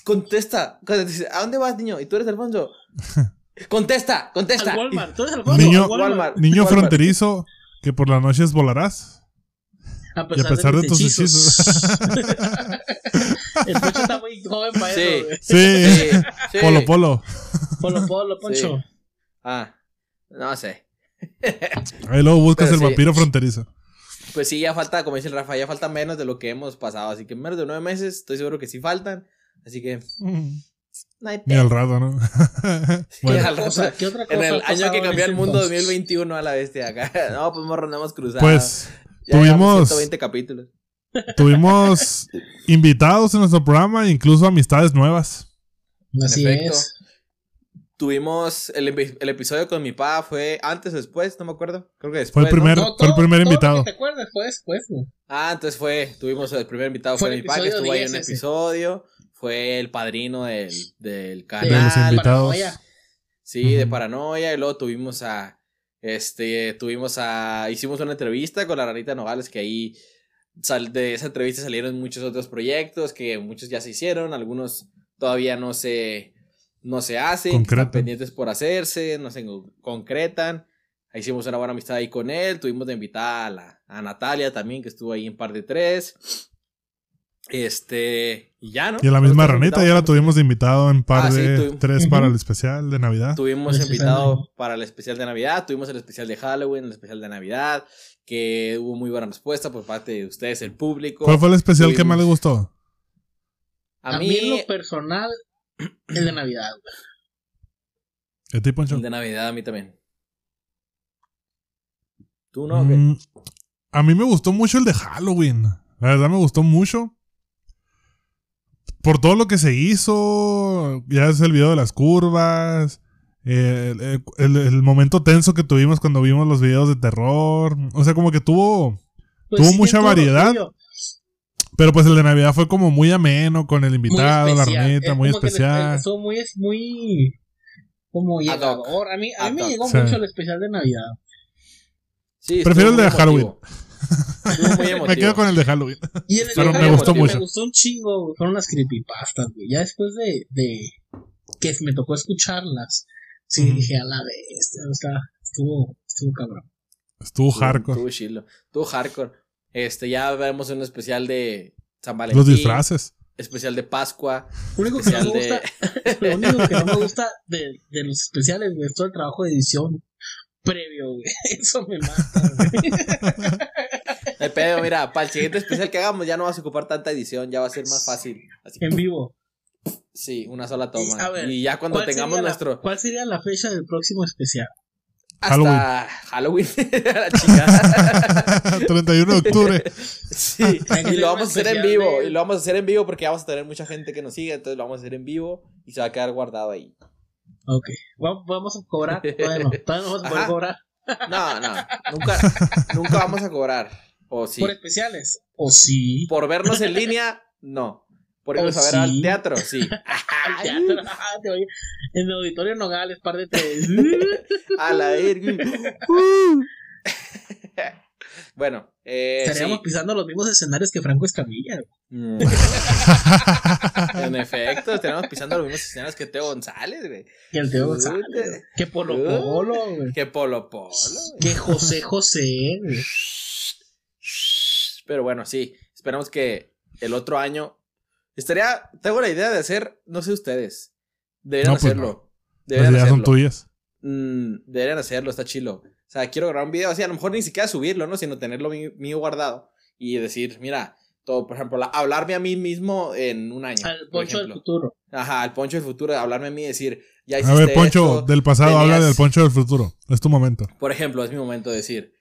Contesta. Dice, ¿A dónde vas, niño? ¿Y tú eres Alfonso? Contesta, contesta. Al Walmart. ¿Tú eres al Walmart? Niño- Al Walmart. Niño Walmart. fronterizo, que por las noches volarás. A Y a pesar de tus hechizos. El Poncho está muy joven para Sí. eso. Sí. Sí, sí. Polo, polo. Polo, polo, Poncho. Sí. Ah, no sé. Ahí luego buscas Pero el sí. vampiro fronterizo. Pues sí, ya falta, como dice el Rafa, ya falta menos de lo que hemos pasado. Así que menos de nueve meses, estoy seguro que sí faltan. Así que. No hay al rato, ¿no? bueno, al ¿Qué otra rato. cosa- En el año que cambió el mundo entonces? 2021 a la bestia acá. No, pues morro, no hemos cruzado. pues Ya tuvimos- 120 capítulos. tuvimos invitados en nuestro programa, incluso amistades nuevas. Así es. Tuvimos el, el episodio con mi papá, fue antes o después, no me acuerdo. Creo que Fue después. el ¿no? primer- fue el primer todo lo invitado. que te acuerdas fue después. Ah, entonces fue, tuvimos el primer invitado, Fue fue, el mi papá, que episodio estuvo ahí en 10 un ese. Fue el padrino del, del De canal. los invitados. Paranoia. Sí, de Ujú. paranoia. Y luego tuvimos a. Este, tuvimos a. Hicimos una entrevista con la ranita Nogales, que ahí. sal- de esa entrevista salieron muchos otros proyectos, que muchos ya se hicieron, algunos todavía no se. No se hacen, están pendientes por hacerse, no se con- concretan. Hicimos una buena amistad ahí con él. Tuvimos de invitada a, la- a Natalia también, que estuvo ahí en par de tres. Este. Y ya, ¿no? Y a la misma ranita ya la tuvimos de invitado en par Ah, de tres para el especial de Navidad. Tuvimos invitado para el especial de Navidad, tuvimos el especial de Halloween, el especial de Navidad, que hubo muy buena respuesta por parte de ustedes, el público. ¿Cuál fue el especial que más le gustó? A, A mí, en lo personal, el de Navidad. ¿A ti, Poncho? el de Navidad, a mí también. ¿Tú no? Mm, a mí me gustó mucho el de Halloween. La verdad me gustó mucho. Por todo lo que se hizo. Ya es el video de las curvas. eh, El, el- el momento tenso que tuvimos cuando vimos los videos de terror. O sea, como que tuvo. Pues Tuvo sí, mucha variedad. Pero pues el de Navidad fue como muy ameno con el invitado, la especial. ranita, Es muy especial. Estuvo muy, es muy. Como llegador. A mí, a mí me llegó Sí. mucho el especial de Navidad. Sí, Prefiero el de muy emotivo. Estuvo muy Me quedo con el de Halloween. Y en el Pero de me gustó mucho. Me gustó un chingo, fueron las creepypastas, güey. Ya después de, de que me tocó escucharlas, sí dije a la vez, estuvo, estuvo cabrón. Estuvo hardcore. Estuvo chilo. Estuvo hardcore. Este, ya veremos un especial de San Valentín. Los disfraces. Especial de Pascua. Lo único que no me gusta, lo único que no me gusta de, de los especiales, güey, es todo el trabajo de edición previo, güey. Eso me mata, güey. Hay pedo, mira, para el siguiente especial que hagamos ya no vas a ocupar tanta edición, ya va a ser más fácil. Así En vivo. Sí, una sola toma. Y, a ver, y ya cuando ¿Cuál tengamos sería la- nuestro. ¿Cuál sería la fecha del próximo especial? Hasta Halloween. la chingada. 31 de octubre. sí. Que Y lo vamos a hacer en vivo. de- Y lo vamos a hacer en vivo porque vamos a tener mucha gente que nos sigue. Entonces lo vamos a hacer en vivo y se va a quedar guardado ahí. Ok. Va- Vamos a cobrar. Todavía no. Todavía no vamos a poder cobrar. No, no. Nunca, nunca vamos a cobrar. O sí. Por especiales. O sí. Por vernos en línea, no. Por ¿O irnos a ver al teatro, sí. Al teatro. Ah. En el auditorio Nogales, par de tres. A la verga. Bueno, eh, Estaríamos sí. pisando los mismos escenarios que Franco Escamilla. güey. Mm. En efecto, tenemos pisando los mismos escenarios que Teo González, güey. Que el Teo. González. güey. Que Polo. Polo, güey. Que Polo Polo. güey. Que José José, güey. Pero bueno, sí. Esperamos que el otro año. Estaría, tengo la idea de hacer, no sé ustedes, deberían pues hacerlo. Deberían Las ideas son tuyas. Mm, deberían hacerlo, está chilo. O sea, quiero grabar un video así, a lo mejor ni siquiera subirlo, ¿no? Sino tenerlo mío guardado y decir, mira, todo, por ejemplo, hablarme a mí mismo en un año. Al poncho del futuro. Ajá, al poncho del futuro, hablarme a mí y decir, ya hiciste A ver, poncho del pasado, habla del poncho del futuro. Es tu momento. Por ejemplo, es mi momento de decir,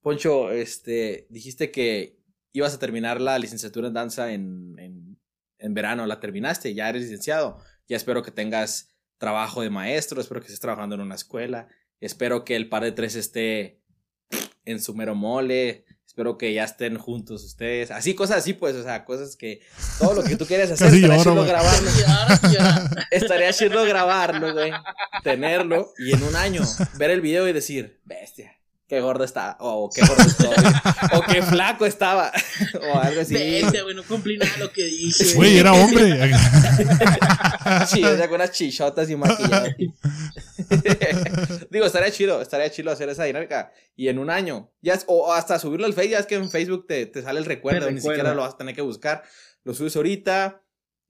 poncho, este, dijiste que ibas a terminar la licenciatura en danza en, en, en verano, la terminaste, ya eres licenciado, ya espero que tengas trabajo de maestro, espero que estés trabajando en una escuela, espero que el par de tres esté en su mero mole, Espero que ya estén juntos ustedes. Así, cosas así, pues, o sea, cosas que todo lo que tú quieres hacer estaría chido grabarlo. estaría chido grabarlo, güey. Tenerlo y en un año ver el video y decir, bestia qué gordo estaba, o qué gordo estoy, o qué flaco estaba, o algo así. Vete, güey, no cumplí nada lo que dije. Güey, era hombre. sí, o sea, con unas chichotas y maquillado. Digo, estaría chido, estaría chido hacer esa dinámica. Y en un año, ya o hasta subirlo al Facebook, ya es que en Facebook te, te sale el recuerdo, ni siquiera lo vas a tener que buscar. Lo subes ahorita,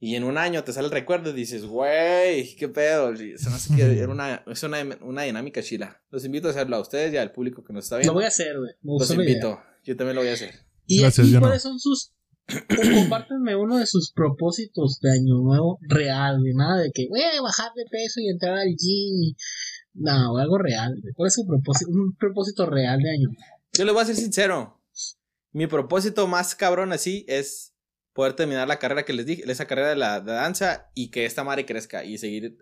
y en un año te sale el recuerdo y dices, güey, qué pedo. Se me hace que era una, es una, una, dinámica chila. Los invito a hacerlo a ustedes y al público que nos está viendo. Lo voy a hacer, güey. Los invito. Yo también lo voy a hacer. ¿Y, Gracias, cuáles son sus... compártenme uno de sus propósitos de año nuevo real, de nada de que, voy a bajar de peso y entrar al gym. No, algo real. ¿Cuál es su propósito? Un propósito real de año. Yo le voy a ser sincero. Mi propósito más cabrón así es poder terminar la carrera que les dije, esa carrera de la danza y que esta madre crezca y seguir.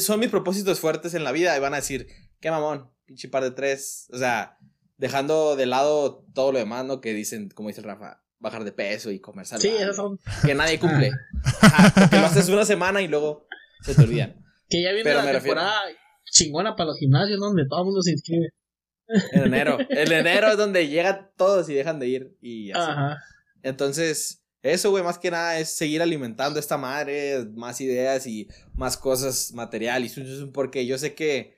son mis propósitos fuertes en la vida y van a decir, qué mamón, pinche par de tres. O sea, dejando de lado todo lo demás, ¿no? Que dicen, como dice Rafa, bajar de peso y comer salud. Sí, esos son. Que nadie cumple. que lo haces una semana y luego se te olvidan. Que ya viene la temporada chingona para los gimnasios, donde todo el mundo se inscribe. En enero. En enero es donde llegan todos y dejan de ir. Y así. Ajá. Entonces, eso, güey, más que nada es seguir alimentando esta madre, más ideas y más cosas materiales. Porque yo sé que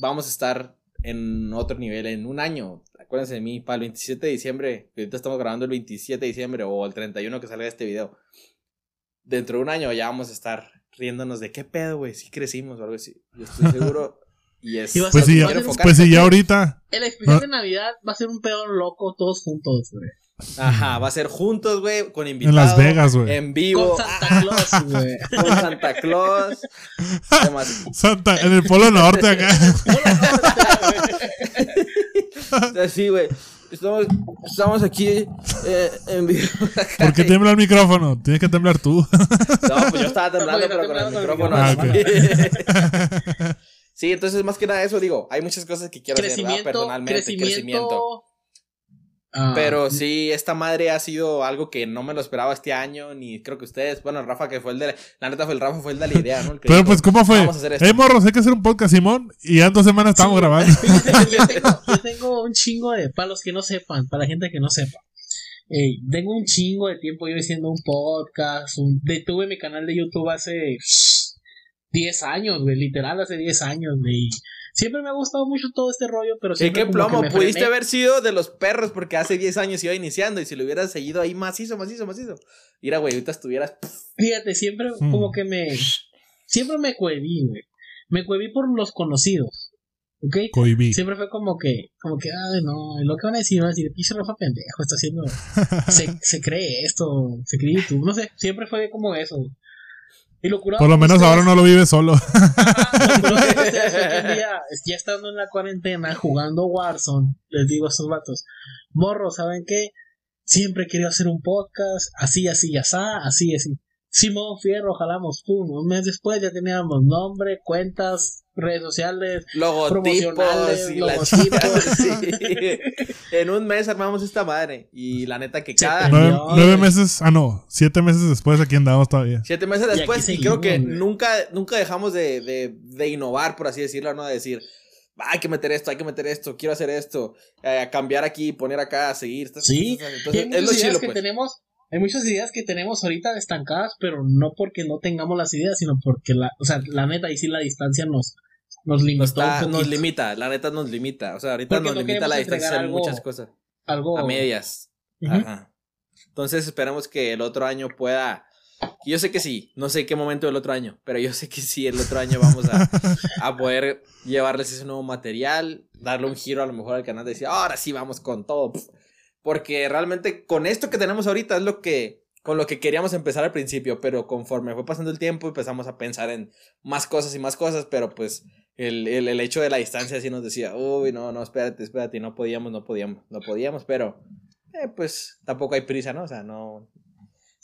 vamos a estar en otro nivel en un año. Acuérdense de mí, para el 27 de diciembre, que ahorita estamos grabando el 27 de diciembre o el 31 que salga este video. Dentro de un año ya vamos a estar riéndonos de qué pedo, güey, si crecimos o algo así. Yo estoy seguro. Y es. Pues sí, ya, pues sí, ya ahorita. El especial de Navidad va a ser un pedo loco todos juntos, güey. Ajá, va a ser juntos, güey, con invitados. En Las Vegas, güey. En vivo. Con Santa Claus, güey. Con Santa Claus. Santa, en el Polo Norte acá. sí, güey. Estamos, estamos aquí eh, en vivo. ¿Por qué tiembla el micrófono? Tienes que temblar tú. no, pues yo estaba temblando, pero con el micrófono. Ah, okay. sí, entonces más que nada eso digo, hay muchas cosas que quiero hacer personalmente. Crecimiento, crecimiento Ah, pero sí, esta madre ha sido algo que no me lo esperaba este año, ni creo que ustedes, bueno, Rafa que fue el de, la neta fue el Rafa fue el de la idea, ¿no? Pero pues, ¿cómo fue? Eh, morros, hay que hacer un podcast, Simón, y ya en dos semanas estamos grabando. yo, tengo, un chingo de, para los que no sepan, para la gente que no sepa, eh, tengo un chingo de tiempo yo haciendo un podcast, un, detuve mi canal de YouTube hace 10 años, güey, literal hace 10 años, güey. Siempre me ha gustado mucho todo este rollo, pero siempre. ¿Y qué plomo? Pudiste haber sido de los perros porque hace 10 años iba iniciando y si lo hubieras seguido ahí macizo, macizo, macizo. Mira, güey, ahorita estuvieras. Fíjate, siempre hmm. como que me. Siempre me cohibí, güey. Me cohibí por los conocidos. ¿Ok? Cohibí. Siempre fue como que, como que, ay, no, lo que van a decir, van a decir, piso Rafa pendejo, está haciendo. se, se cree esto, se cree YouTube, no sé, siempre fue como eso. Por lo menos ahora no lo vive solo. ya estando en la cuarentena jugando Warzone, les digo a estos vatos, morro, ¿saben qué? Siempre he querido hacer un podcast, así, así, así, así, así. Simón Fierro, jalamos, pum, un mes después ya teníamos nombre, cuentas, redes sociales, logotipos y logotipos. sí. En un mes armamos esta madre. Y la neta que cada. Nueve, meses, ah no, siete meses después aquí andamos todavía. Siete meses después, y, creo que nunca, nunca dejamos de, de, de, innovar, por así decirlo, ¿no? De decir. Hay que meter esto, hay que meter esto, quiero hacer esto, eh, cambiar aquí, poner acá, seguir. sí, Entonces, es lo chilo, que pues. tenemos hay muchas ideas que tenemos ahorita estancadas, pero no porque no tengamos las ideas, sino porque la, o sea, la neta, y sí la distancia nos, nos limita. Nos, limita, la neta nos limita. O sea, ahorita nos limita la distancia en muchas cosas. Algo. A medias. Ajá. Entonces esperamos que el otro año pueda yo sé que sí, no sé qué momento del otro año, pero yo sé que sí, el otro año vamos a, a poder llevarles ese nuevo material, darle un giro a lo mejor al canal, decir, ahora sí vamos con todo. Porque realmente con esto que tenemos ahorita es lo que, con lo que queríamos empezar al principio, pero conforme fue pasando el tiempo empezamos a pensar en más cosas y más cosas, pero pues el, el, el hecho de la distancia sí nos decía, uy, no, no, espérate, espérate, no podíamos, no podíamos, no podíamos, pero eh, pues tampoco hay prisa, ¿no? O sea, no,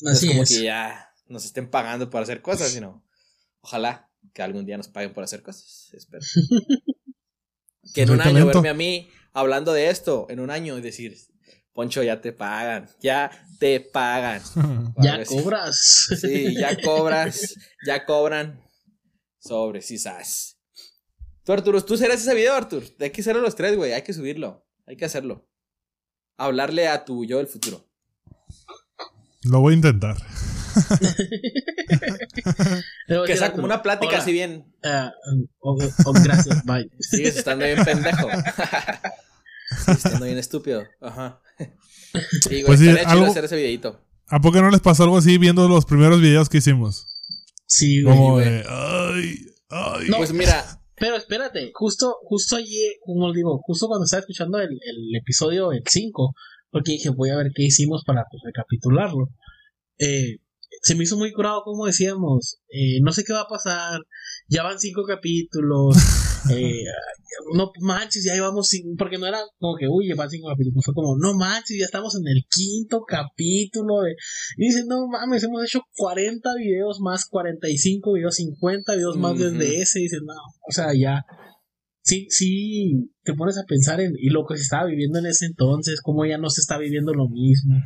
no es como que ya nos estén pagando por hacer cosas, sino ojalá que algún día nos paguen por hacer cosas. Espero. que en un año verme a mí hablando de esto, en un año y decir, Poncho, ya te pagan, ya te pagan. ya cobras. Sí, ya cobras, ya cobran. Sobre, sí, sabes. Tú, Arturo, tú serás ese video, Arturo. Hay que hacerlo los tres, güey. Hay que subirlo. Hay que hacerlo. Hablarle a tu yo del futuro. Lo voy a intentar. que sea como una plática así bien. Uh, gracias, bye. Sigues estando bien pendejo. Sigues estando bien estúpido. Ajá. Sí, güey, pues sí, algo, hacer ese videito. ¿A poco no les pasó algo así viendo los primeros videos que hicimos? Sí, güey. Como de, ay, ay. No, pues mira. Pero espérate, justo, justo allí, como digo, justo cuando estaba escuchando el, el episodio el 5, porque dije, voy a ver qué hicimos para pues, recapitularlo. Eh, se me hizo muy curado, como decíamos, eh, no sé qué va a pasar, ya van cinco capítulos, eh, no manches, ya llevamos cinco, porque no era como que, uy, van cinco capítulos, fue como, no manches, ya estamos en el quinto capítulo, de... y dicen, no mames, hemos hecho 40 videos más, 45 videos, 50 videos más desde ese, y dicen, no, o sea, ya, sí, sí, te pones a pensar en y lo que se estaba viviendo en ese entonces, cómo ya no se está viviendo lo mismo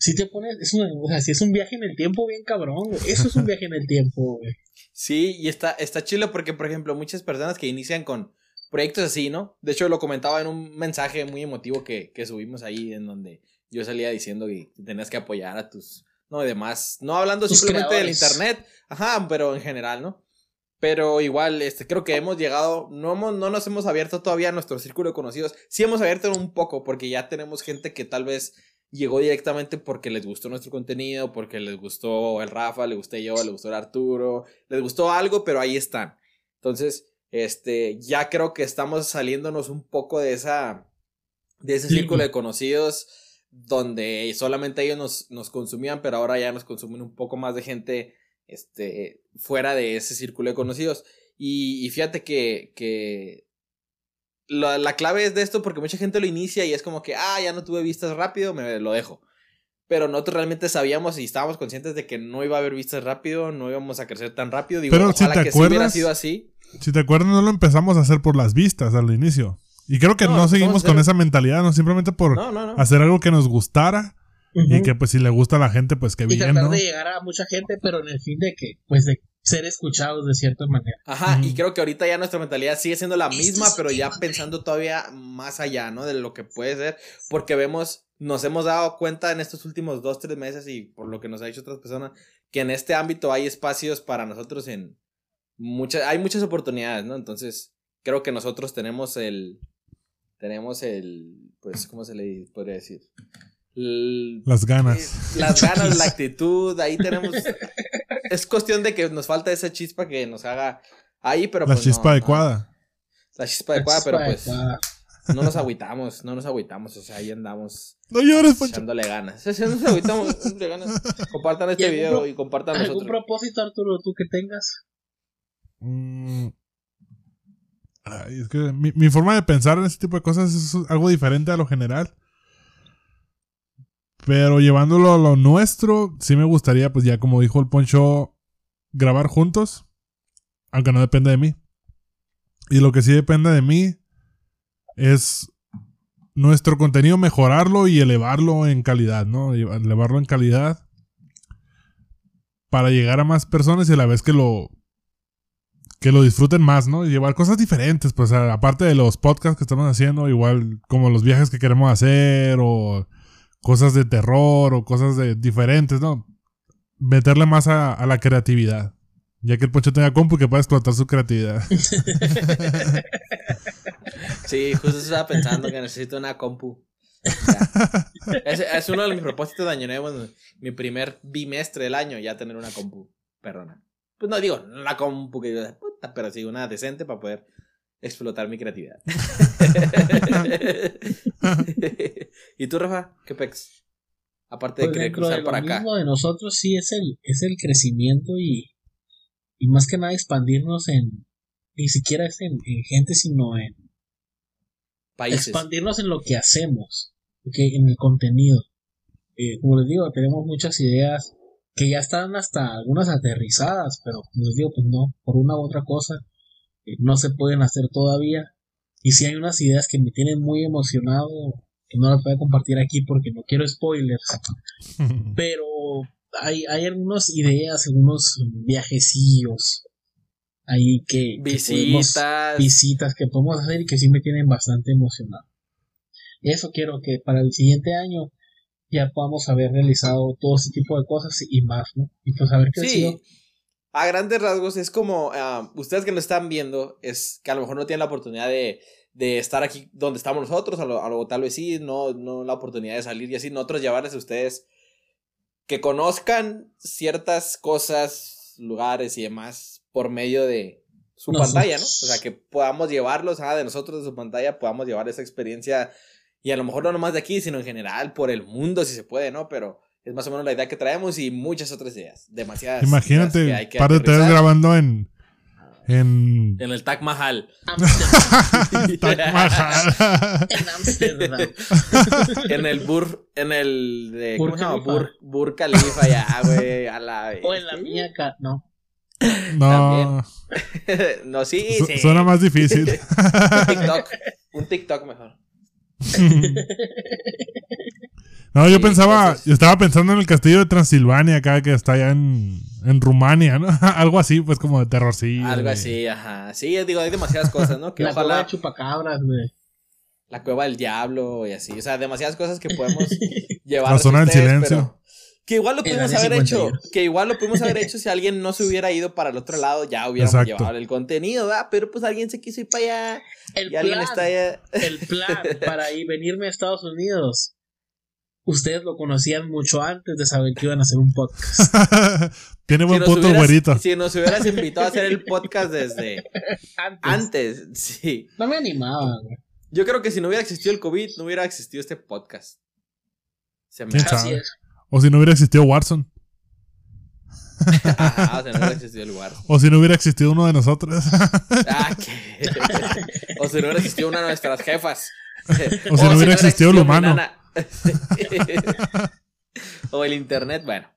si te pones, es o sea, si es un viaje en el tiempo bien cabrón, Eso es un viaje en el tiempo, güey. Sí, y está, está chido porque, por ejemplo, muchas personas que inician con proyectos así, ¿no? De hecho, lo comentaba en un mensaje muy emotivo que, que subimos ahí, en donde yo salía diciendo que tenías que apoyar a tus, no, demás, no hablando simplemente del internet, ajá, pero en general, ¿no? Pero igual, este, creo que hemos llegado, no, hemos, no nos hemos abierto todavía a nuestro círculo de conocidos. Sí hemos abierto un poco, porque ya tenemos gente que tal vez llegó directamente porque les gustó nuestro contenido, porque les gustó el Rafa, le gusté yo, le gustó el Arturo, les gustó algo, pero ahí están. Entonces, este, ya creo que estamos saliéndonos un poco de esa, de ese círculo de conocidos donde solamente ellos nos, nos consumían, pero ahora ya nos consumen un poco más de gente, este, fuera de ese círculo de conocidos. Y, y fíjate que, que la, la, clave es de esto porque mucha gente lo inicia y es como que, ah, ya no tuve vistas rápido, me lo dejo. Pero nosotros realmente sabíamos y estábamos conscientes de que no iba a haber vistas rápido, no íbamos a crecer tan rápido. Digo, Pero si te que acuerdas, hubiera sido así. Si te acuerdas, no lo empezamos a hacer por las vistas al inicio. Y creo que no, seguimos con esa mentalidad, no simplemente por hacer algo que nos gustara. Y que pues si le gusta a la gente, pues que bien, y tratar de llegar a mucha gente, pero en el fin de que, pues de ser escuchados de cierta manera. Ajá, y creo que ahorita ya nuestra mentalidad sigue siendo la misma, pero ya pensando todavía más allá, ¿no? De lo que puede ser, porque vemos, nos hemos dado cuenta en estos últimos dos, tres meses y por lo que nos ha dicho otras personas, que en este ámbito hay espacios para nosotros en muchas, hay muchas oportunidades, ¿no? Entonces, creo que nosotros tenemos el, tenemos el, pues, ¿cómo se le podría decir? las ganas. las ganas, la actitud, ahí tenemos. Es cuestión de que nos falta esa chispa que nos haga ahí, pero La pues chispa adecuada. La chispa adecuada, pero pues. No nos agüitamos, no nos agüitamos, o sea, ahí andamos. No llores, Echándole ganas. O sea, nos agüitamos, ganas. Compartan este video y compartan nosotros. ¿Algún propósito, Arturo, tú que tengas? Mm. Ay, es que mi, mi, forma de pensar en ese tipo de cosas es algo diferente a lo general. Pero llevándolo a lo nuestro, sí me gustaría, pues ya como dijo el Poncho, grabar juntos. Aunque no depende de mí. Y lo que sí depende de mí es nuestro contenido mejorarlo y elevarlo en calidad, ¿no? Elevarlo en calidad para llegar a más personas y a la vez que lo que lo disfruten más, ¿no? Y llevar cosas diferentes, pues aparte de los podcasts que estamos haciendo, igual como los viajes que queremos hacer o cosas de terror o cosas de diferentes, ¿no? Meterle más a, la creatividad. Ya que el Poncho tenga compu que pueda explotar su creatividad. sí, justo estaba pensando que necesito una compu. es, es, uno de mis propósitos de año nuevo, mi primer bimestre del año, ya tener una compu, perdona. Pues no digo, la compu que puta, pero sí una decente para poder explotar mi creatividad. ¿Y tú, Rafa? ¿Qué pex? Aparte de Pues querer cruzar de para lo acá. mismo de nosotros sí es el, es el crecimiento y, y más que nada expandirnos en, ni siquiera es en, en gente, sino en Países. expandirnos en lo que hacemos, ¿ok? en el contenido. Eh, como les digo, tenemos muchas ideas que ya están hasta algunas aterrizadas, pero como les digo, pues no, por una u otra cosa, no se pueden hacer todavía. Y si hay unas ideas que me tienen muy emocionado, que no las voy a compartir aquí porque no quiero spoilers, pero hay, hay algunas ideas, algunos viajecillos ahí que, que podemos- Visitas. visitas que podemos hacer y que sí me tienen bastante emocionado. Eso quiero que para el siguiente año ya podamos haber realizado todo ese tipo de cosas y más, ¿no? Y pues haber crecido. Sí. A grandes rasgos es como, ah, ustedes que nos están viendo, es que a lo mejor no tienen la oportunidad de, de estar aquí donde estamos nosotros, a lo, a lo- tal vez sí, no, no la oportunidad de salir y así, nosotros llevarles a ustedes que conozcan ciertas cosas, lugares y demás por medio de su Nosotros. pantalla, ¿no? O sea, que podamos llevarlos, ah, de nosotros de su pantalla, podamos llevar esa experiencia y a lo mejor no nomás de aquí, sino en general por el mundo, si se puede, ¿no? Pero es más o menos la idea que traemos y muchas otras ideas, demasiadas. ideas que Imagínate, hay que par de tres grabando en. En. En el Taj Mahal. Taj Mahal. en Amsterdam. en el Bur. En el. De, Burj ¿Cómo se llama? Khalifa. Bur, Bur Khalifa, ya, güey. A la O en la mía acá, no. no. no, sí, su- sí. Suena más difícil. Un TikTok. Un TikTok mejor. No, yo Sí, pensaba, entonces- yo estaba pensando en el castillo de Transilvania, acá que está allá en, en Rumania, ¿no? Algo así, pues como de terrorcillo. Algo así, ajá. Sí, digo, hay demasiadas cosas, ¿no? Que La ojalá. de chupacabras, güey. La cueva del diablo y así. O sea, demasiadas cosas que podemos llevar. La zona del silencio. pero Que igual lo pudimos haber hecho. 51. Que igual lo pudimos haber hecho si alguien no se hubiera ido para el otro lado. Ya hubiéramos Exacto. llevado el contenido, ¿verdad? Pero pues alguien se quiso ir para allá. El Y alguien plan, está allá. el plan para ir venirme a Estados Unidos. Ustedes lo conocían mucho antes de saber que iban a hacer un podcast. Tiene buen punto, hubieras- güerito. Si nos hubieras invitado a hacer el podcast desde Antes. antes, sí. No me animaba, güey. Yo creo que si no hubiera existido el COVID, no hubiera existido este podcast. Se me ¿Quién hace. Así es. O si no hubiera existido Warzone. Ajá, o sea, no hubiera existido el. O si no hubiera existido uno de nosotros. Ah, o si no hubiera existido una de nuestras jefas. O si no hubiera existido el humano. o el internet, bueno.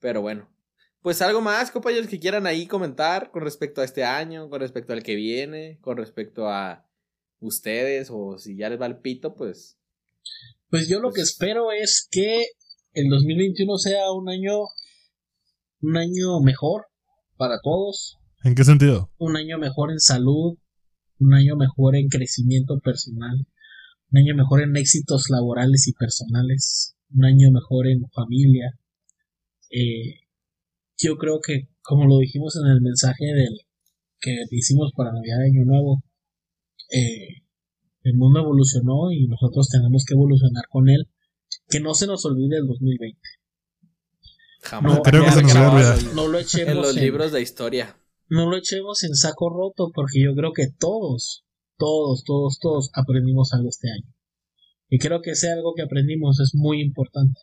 Pero bueno. Pues algo más, compañeros, que quieran ahí comentar con respecto a este año, con respecto al que viene, con respecto a ustedes, o si ya les va el pito, pues. Pues yo lo que Pues- espero es que el 2021 sea un año un año mejor para todos, ¿En qué sentido? un año mejor en salud, un año mejor en crecimiento personal, un año mejor en éxitos laborales y personales, un año mejor en familia. Eh, yo creo que, como lo dijimos en el mensaje del que hicimos para Navidad de Año Nuevo, eh, el mundo evolucionó y nosotros tenemos que evolucionar con él. Que no se nos olvide el 2020. Jamás. No, creo que va a se nos quedar va a grabado olvidar. No lo En echemos los en- libros de historia. no lo echemos en saco roto porque yo creo que todos, todos, todos, todos aprendimos algo este año. Y creo que ese algo que aprendimos es muy importante.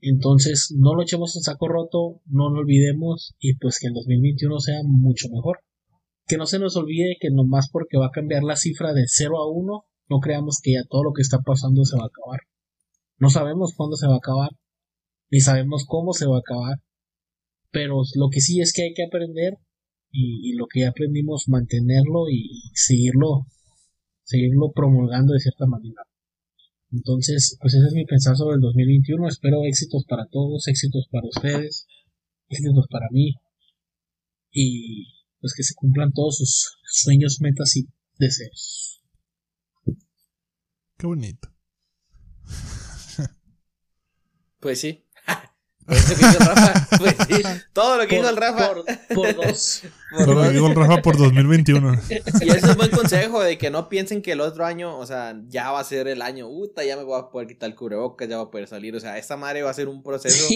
Entonces, no lo echemos en saco roto, no lo olvidemos y pues que el 2021 sea mucho mejor. Que no se nos olvide que nomás porque va a cambiar la cifra de 0 a 1, no creamos que ya todo lo que está pasando se va a acabar. No sabemos cuándo se va a acabar, ni sabemos cómo se va a acabar, pero lo que sí es que hay que aprender y, lo que ya aprendimos mantenerlo y seguirlo seguirlo promulgando de cierta manera. Entonces pues ese es mi pensar sobre el 2021 espero éxitos para todos éxitos para ustedes éxitos para mí y pues que se cumplan todos sus sueños metas y deseos. Qué bonito. Pues sí. Por eso que dice Rafa, pues sí. Todo lo que dijo el Rafa. Por, dos. Todo lo que dijo el Rafa por 2021. Y ese es un buen consejo de que no piensen que el otro año, o sea, ya va a ser el año, puta, ya me voy a poder quitar el cubrebocas, ya voy a poder salir. O sea, esta madre va a ser un proceso.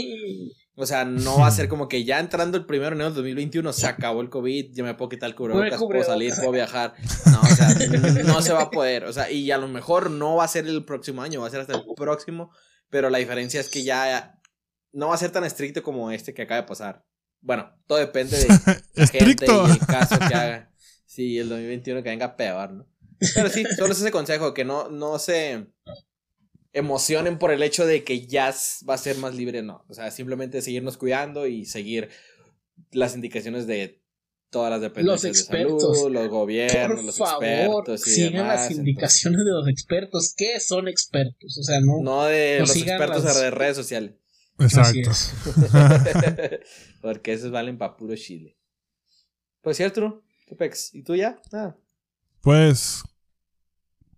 O sea, no va a ser como que ya entrando el primero de enero del 2021 se acabó el COVID, ya me puedo quitar el cubrebocas, puedo salir, puedo viajar. No, o sea, no se va a poder. O sea, y a lo mejor no va a ser el próximo año, va a ser hasta el próximo. Pero la diferencia es que ya no va a ser tan estricto como este que acaba de pasar. Bueno, todo depende de la gente y el caso que haga. Sí, el 2021 que venga peor, ¿no? Pero sí, solo es ese consejo, que no, no se emocionen por el hecho de que ya va a ser más libre, no. O sea, simplemente seguirnos cuidando y seguir las indicaciones de todas las dependencias de salud, los gobiernos, los expertos. sigan las indicaciones de los expertos. ¿Qué son expertos? O sea, no. No de los expertos de redes sociales. Exacto. Porque esos valen para puro chile. Pues cierto, Pepex. ¿Y tú ya? Ah. Pues.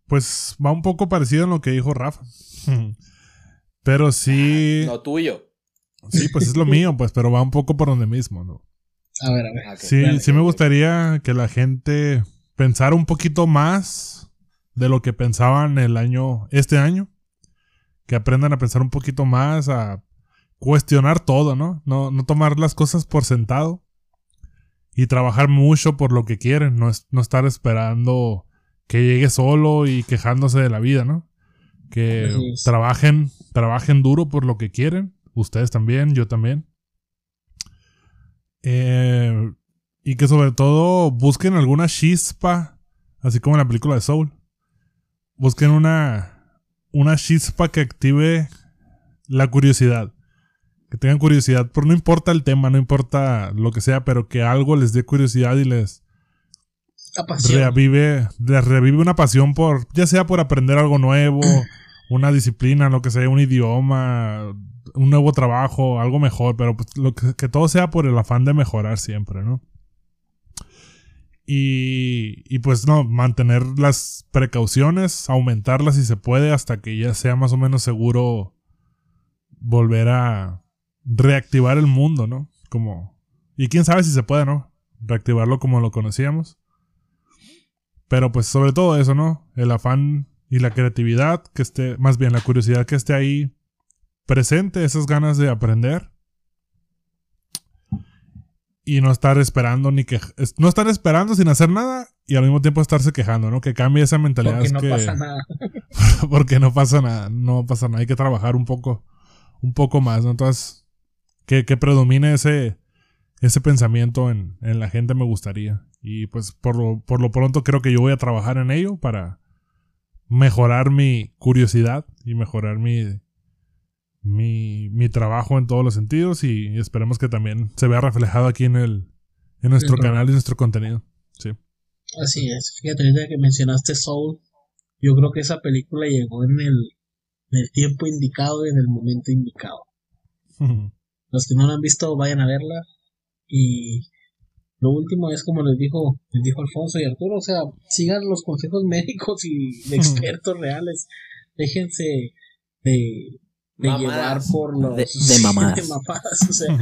Pues va un poco parecido a lo que dijo Rafa. Pero sí. lo tuyo. Sí, pues es lo mío, pues, pero va un poco por donde mismo, ¿no? A ver, a ver. sí, sí me gustaría que la gente pensara un poquito más de lo que pensaban el año, este año. Que aprendan a pensar un poquito más, a cuestionar todo, ¿no? ¿no? No tomar las cosas por sentado. Y trabajar mucho por lo que quieren, no, no estar esperando que llegue solo y quejándose de la vida, ¿no? Que trabajen, trabajen duro por lo que quieren. Ustedes también, yo también. Eh, y que sobre todo busquen alguna chispa, así como en la película de Soul. Busquen una, una chispa que active la curiosidad. Que tengan curiosidad, por no importa el tema, no importa lo que sea, pero que algo les dé curiosidad y les revive, les revive una pasión por, ya sea por aprender algo nuevo, una disciplina, lo que sea, un idioma, un nuevo trabajo, algo mejor, pero pues, lo que, todo sea por el afán de mejorar siempre, ¿no? Y, y pues no, mantener las precauciones, aumentarlas si se puede hasta que ya sea más o menos seguro volver a, reactivar el mundo, ¿no? Como... Y quién sabe si se puede, ¿no? Reactivarlo como lo conocíamos. Pero pues sobre todo eso, ¿no? El afán y la creatividad que esté, más bien la curiosidad que esté ahí presente, esas ganas de aprender. Y no estar esperando ni que... No estar esperando sin hacer nada y al mismo tiempo estarse quejando, ¿no? Que cambie esa mentalidad. Porque no pasa nada. porque no pasa nada, no pasa nada. Hay que trabajar un poco, un poco más, ¿no? Entonces, que, que predomine ese, ese pensamiento en, en, la gente me gustaría. Y pues por lo, por lo pronto creo que yo voy a trabajar en ello para mejorar mi curiosidad y mejorar mi, mi, mi trabajo en todos los sentidos y esperemos que también se vea reflejado aquí en el en nuestro canal y nuestro contenido. Sí. Así es. Fíjate, ahorita que mencionaste Soul, yo creo que esa película llegó en el, en el tiempo indicado y en el momento indicado. Los que no la han visto, vayan a verla. Y lo último es como les dijo, les dijo Alfonso y Arturo, o sea, sigan los consejos médicos y de expertos reales. Déjense de, de llevar por los de, de mamadas. O sea,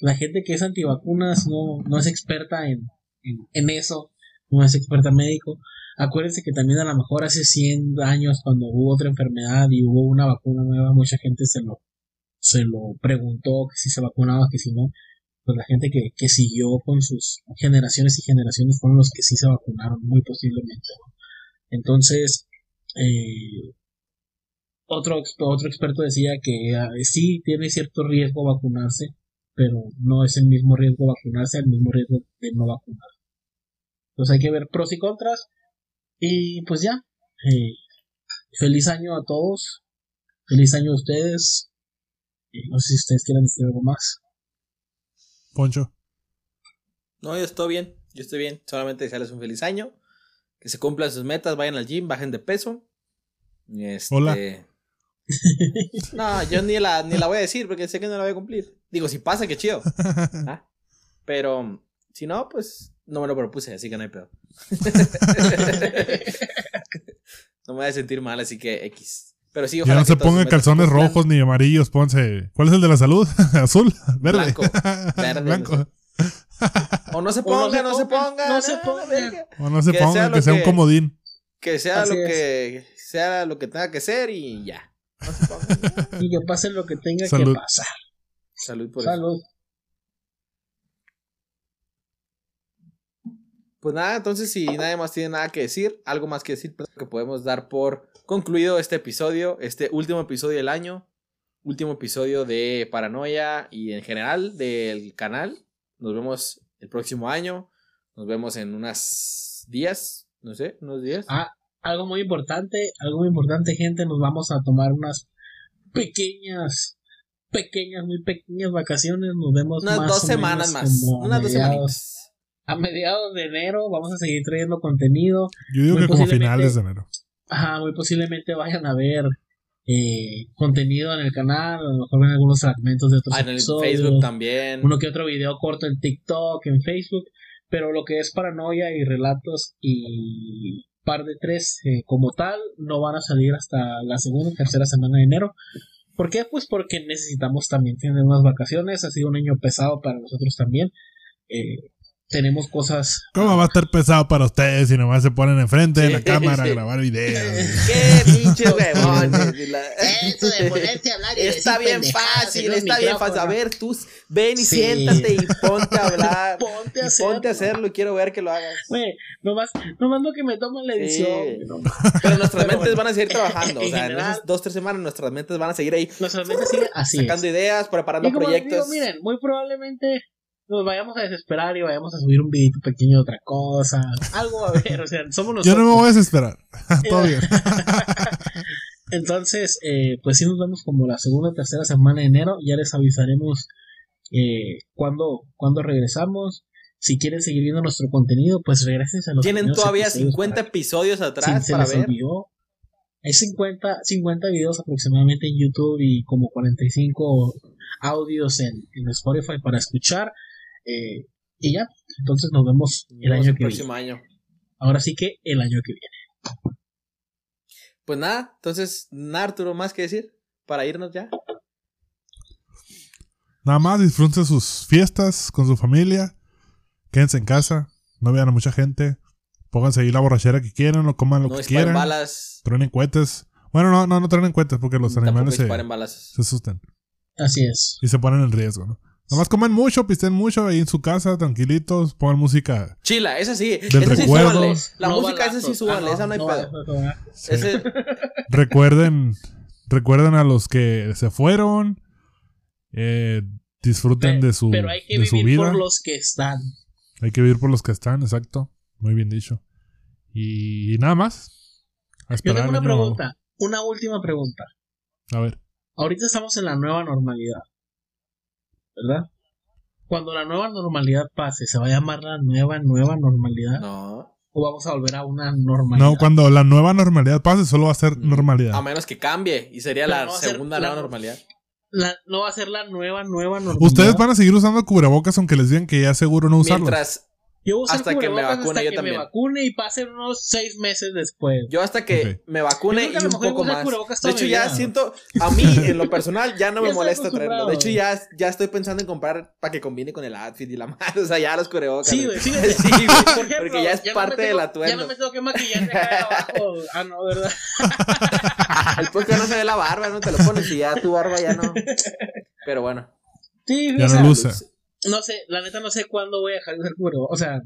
la gente que es antivacunas no, no es experta en, en, en, eso, no es experta médico. Acuérdense que también a lo mejor hace 100 años cuando hubo otra enfermedad y hubo una vacuna nueva, mucha gente se lo se lo preguntó que si se vacunaba, que si no, pues la gente que, que siguió con sus generaciones y generaciones fueron los que sí se vacunaron, muy posiblemente. Entonces, eh, otro, otro experto decía que ah, sí tiene cierto riesgo vacunarse, pero no es el mismo riesgo vacunarse, el mismo riesgo de no vacunar. Entonces hay que ver pros y contras. Y pues ya, eh, feliz año a todos, feliz año a ustedes, no sé si ustedes quieren decir algo más. Poncho. No, yo estoy bien. Yo estoy bien. Solamente desearles un feliz año. Que se cumplan sus metas. Vayan al gym, bajen de peso. Este... Hola. No, yo ni la, ni la voy a decir porque sé que no la voy a cumplir. Digo, si pasa, qué chido. ¿Ah? Pero si no, pues no me lo propuse, así que no hay pedo. no me voy a sentir mal, así que X. Pero sí, ojalá. Ya no se pongan calzones rojos ni amarillos, pónganse. ¿Cuál es el de la salud? Azul, verde. Blanco. Verde. Blanco. O no se ponga, no se ponga. No se ponga. O no se ponga, que sea un comodín. Que sea lo que sea lo que tenga que ser y ya. No se ponga. y que pase lo que tenga que pasar. Salud por Salud. Pues nada, entonces si nadie más tiene nada que decir, algo más que decir, que podemos dar por concluido este episodio, este último episodio del año, último episodio de Paranoia y en general del canal. Nos vemos el próximo año, nos vemos en unos días, no sé, unos días. Ah, algo muy importante, algo muy importante, gente, nos vamos a tomar unas pequeñas, pequeñas, muy pequeñas vacaciones, nos vemos unas dos semanas más, unas dos semanas a mediados de enero vamos a seguir trayendo contenido. Yo digo que como finales de enero. Ajá, muy posiblemente vayan a ver eh, contenido en el canal, a lo mejor ven algunos fragmentos de otros ah, en el Facebook también. Uno que otro video corto en TikTok, en Facebook, pero lo que es paranoia y relatos y par de tres eh, como tal no van a salir hasta la segunda o tercera semana de enero. ¿Por qué? Pues porque necesitamos también tener unas vacaciones. Ha sido un año pesado para nosotros también. Eh, tenemos cosas. ¿Cómo va a estar pesado para ustedes si nomás se ponen enfrente de la cámara a grabar videos? ¡Qué pinche huevón! Eso de ponerse a hablar y Está bien fácil, está bien fácil. A ver, tú ven y siéntate y ponte a hablar. ponte a, hacerlo. ponte a hacerlo y quiero ver que lo hagas. Güey, nomás, nomás lo que me toma la edición. Pero nuestras mentes van a seguir trabajando. o sea, en esas dos, tres semanas nuestras mentes van a seguir ahí. Nuestras mentes siguen así. Sacando ideas, preparando proyectos. Digo, miren, muy probablemente nos vayamos a desesperar y vayamos a subir un videito pequeño de otra cosa. Algo a ver, o sea, somos nosotros. Yo no me voy a desesperar. Todo bien. Entonces, eh, pues sí nos vemos como la segunda o tercera semana de enero. Ya les avisaremos eh, cuando, cuando regresamos. Si quieren seguir viendo nuestro contenido, pues regresen a los Tienen todavía 50 episodios atrás para ver. Hay 50, 50 videos aproximadamente en YouTube y como 45 audios en, en Spotify para escuchar. Eh, y ya, entonces nos vemos el año que próximo año. Ahora sí que el año que viene. Pues nada, entonces, Arturo, más que decir para irnos ya. Nada más disfruten sus fiestas con su familia. Quédense en casa. No vean a mucha gente. Pónganse ahí la borrachera que quieran o coman lo que quieran. balas. Traen cuetes. Bueno, no, no, no traen cuetes porque los animales se, se asustan. Así es. Y se ponen en riesgo, ¿no? Nomás comen mucho, pisten mucho ahí en su casa, tranquilitos, pongan música. Chila, esa sí. Del esa sí súbanle. La música, esa sí súbanle, esa no hay pedo. recuerden, recuerden a los que se fueron. Eh, disfruten de su, pero hay que de vivir vida. por los que están. Hay que vivir por los que están, exacto. Muy bien dicho. Y, nada más. Yo tengo una pregunta, una última pregunta. A ver. Ahorita estamos en la nueva normalidad. ¿Verdad? Cuando la nueva normalidad pase, ¿se va a llamar la nueva, nueva normalidad? No. ¿O vamos a volver a una normalidad? No, cuando la nueva normalidad pase, solo va a ser mm. normalidad. A menos que cambie y sería la segunda nueva normalidad. no va a ser la nueva, nueva normalidad. Ustedes van a seguir usando cubrebocas aunque les digan que ya seguro no usarlos. Mientras yo hasta que me vacune, hasta yo que también. me vacune y pasen unos seis meses después. Yo hasta que me vacune y un poco más. De hecho, ya siento, a mí, en lo personal, ya no me molesta traerlo. De hecho, ya, ya estoy pensando en comprar para que combine con el outfit y la madre. O sea, ya los cubrebocas. Sí, güey, sí, sí, güey. porque ya es parte de la atuendo. Ya no me tengo que maquillar de acá abajo. Ah, no, ¿verdad? el no se ve la barba, no te lo pones y ya tu barba ya no. Pero bueno. Sí, ya no luce no sé, la neta no sé cuándo voy a dejar de usar cubrebocas. O sea,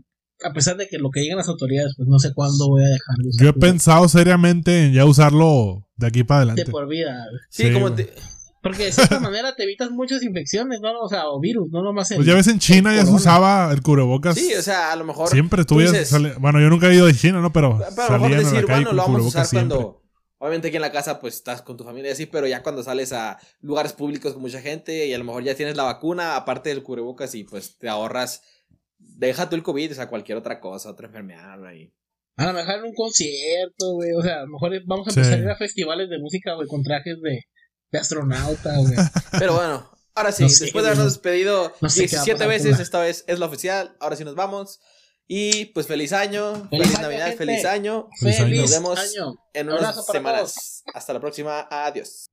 a pesar de que lo que digan las autoridades, pues no sé cuándo voy a dejar de usar Yo he pensado seriamente en ya usarlo de aquí para adelante. De por vida. Sí, como te... Porque de cierta manera te evitas muchas infecciones, ¿no? O sea, o virus, no nomás el, Pues ya ves en China ya se usaba el cubrebocas. Sí, o sea, a lo mejor. Siempre estuvieras. Bueno, yo nunca he ido de China, ¿no? Pero. Pero a lo mejor decir, bueno, lo vamos a usar cuando Obviamente aquí en la casa pues estás con tu familia y así, pero ya cuando sales a lugares públicos con mucha gente y a lo mejor ya tienes la vacuna, aparte del cubrebocas y pues te ahorras, deja tú el COVID, o sea, cualquier otra cosa, otra enfermedad ahí. A lo mejor en un concierto, güey, o sea, a lo mejor vamos a empezar a ir a festivales de música, güey, con trajes de, de astronauta, güey. Pero bueno, ahora sí, después de habernos despedido 17 veces, esta vez es la oficial, ahora sí nos vamos. Y pues feliz año, feliz, Navidad, feliz año. Feliz Nos vemos año. en unas semanas. Hasta la próxima. Adiós.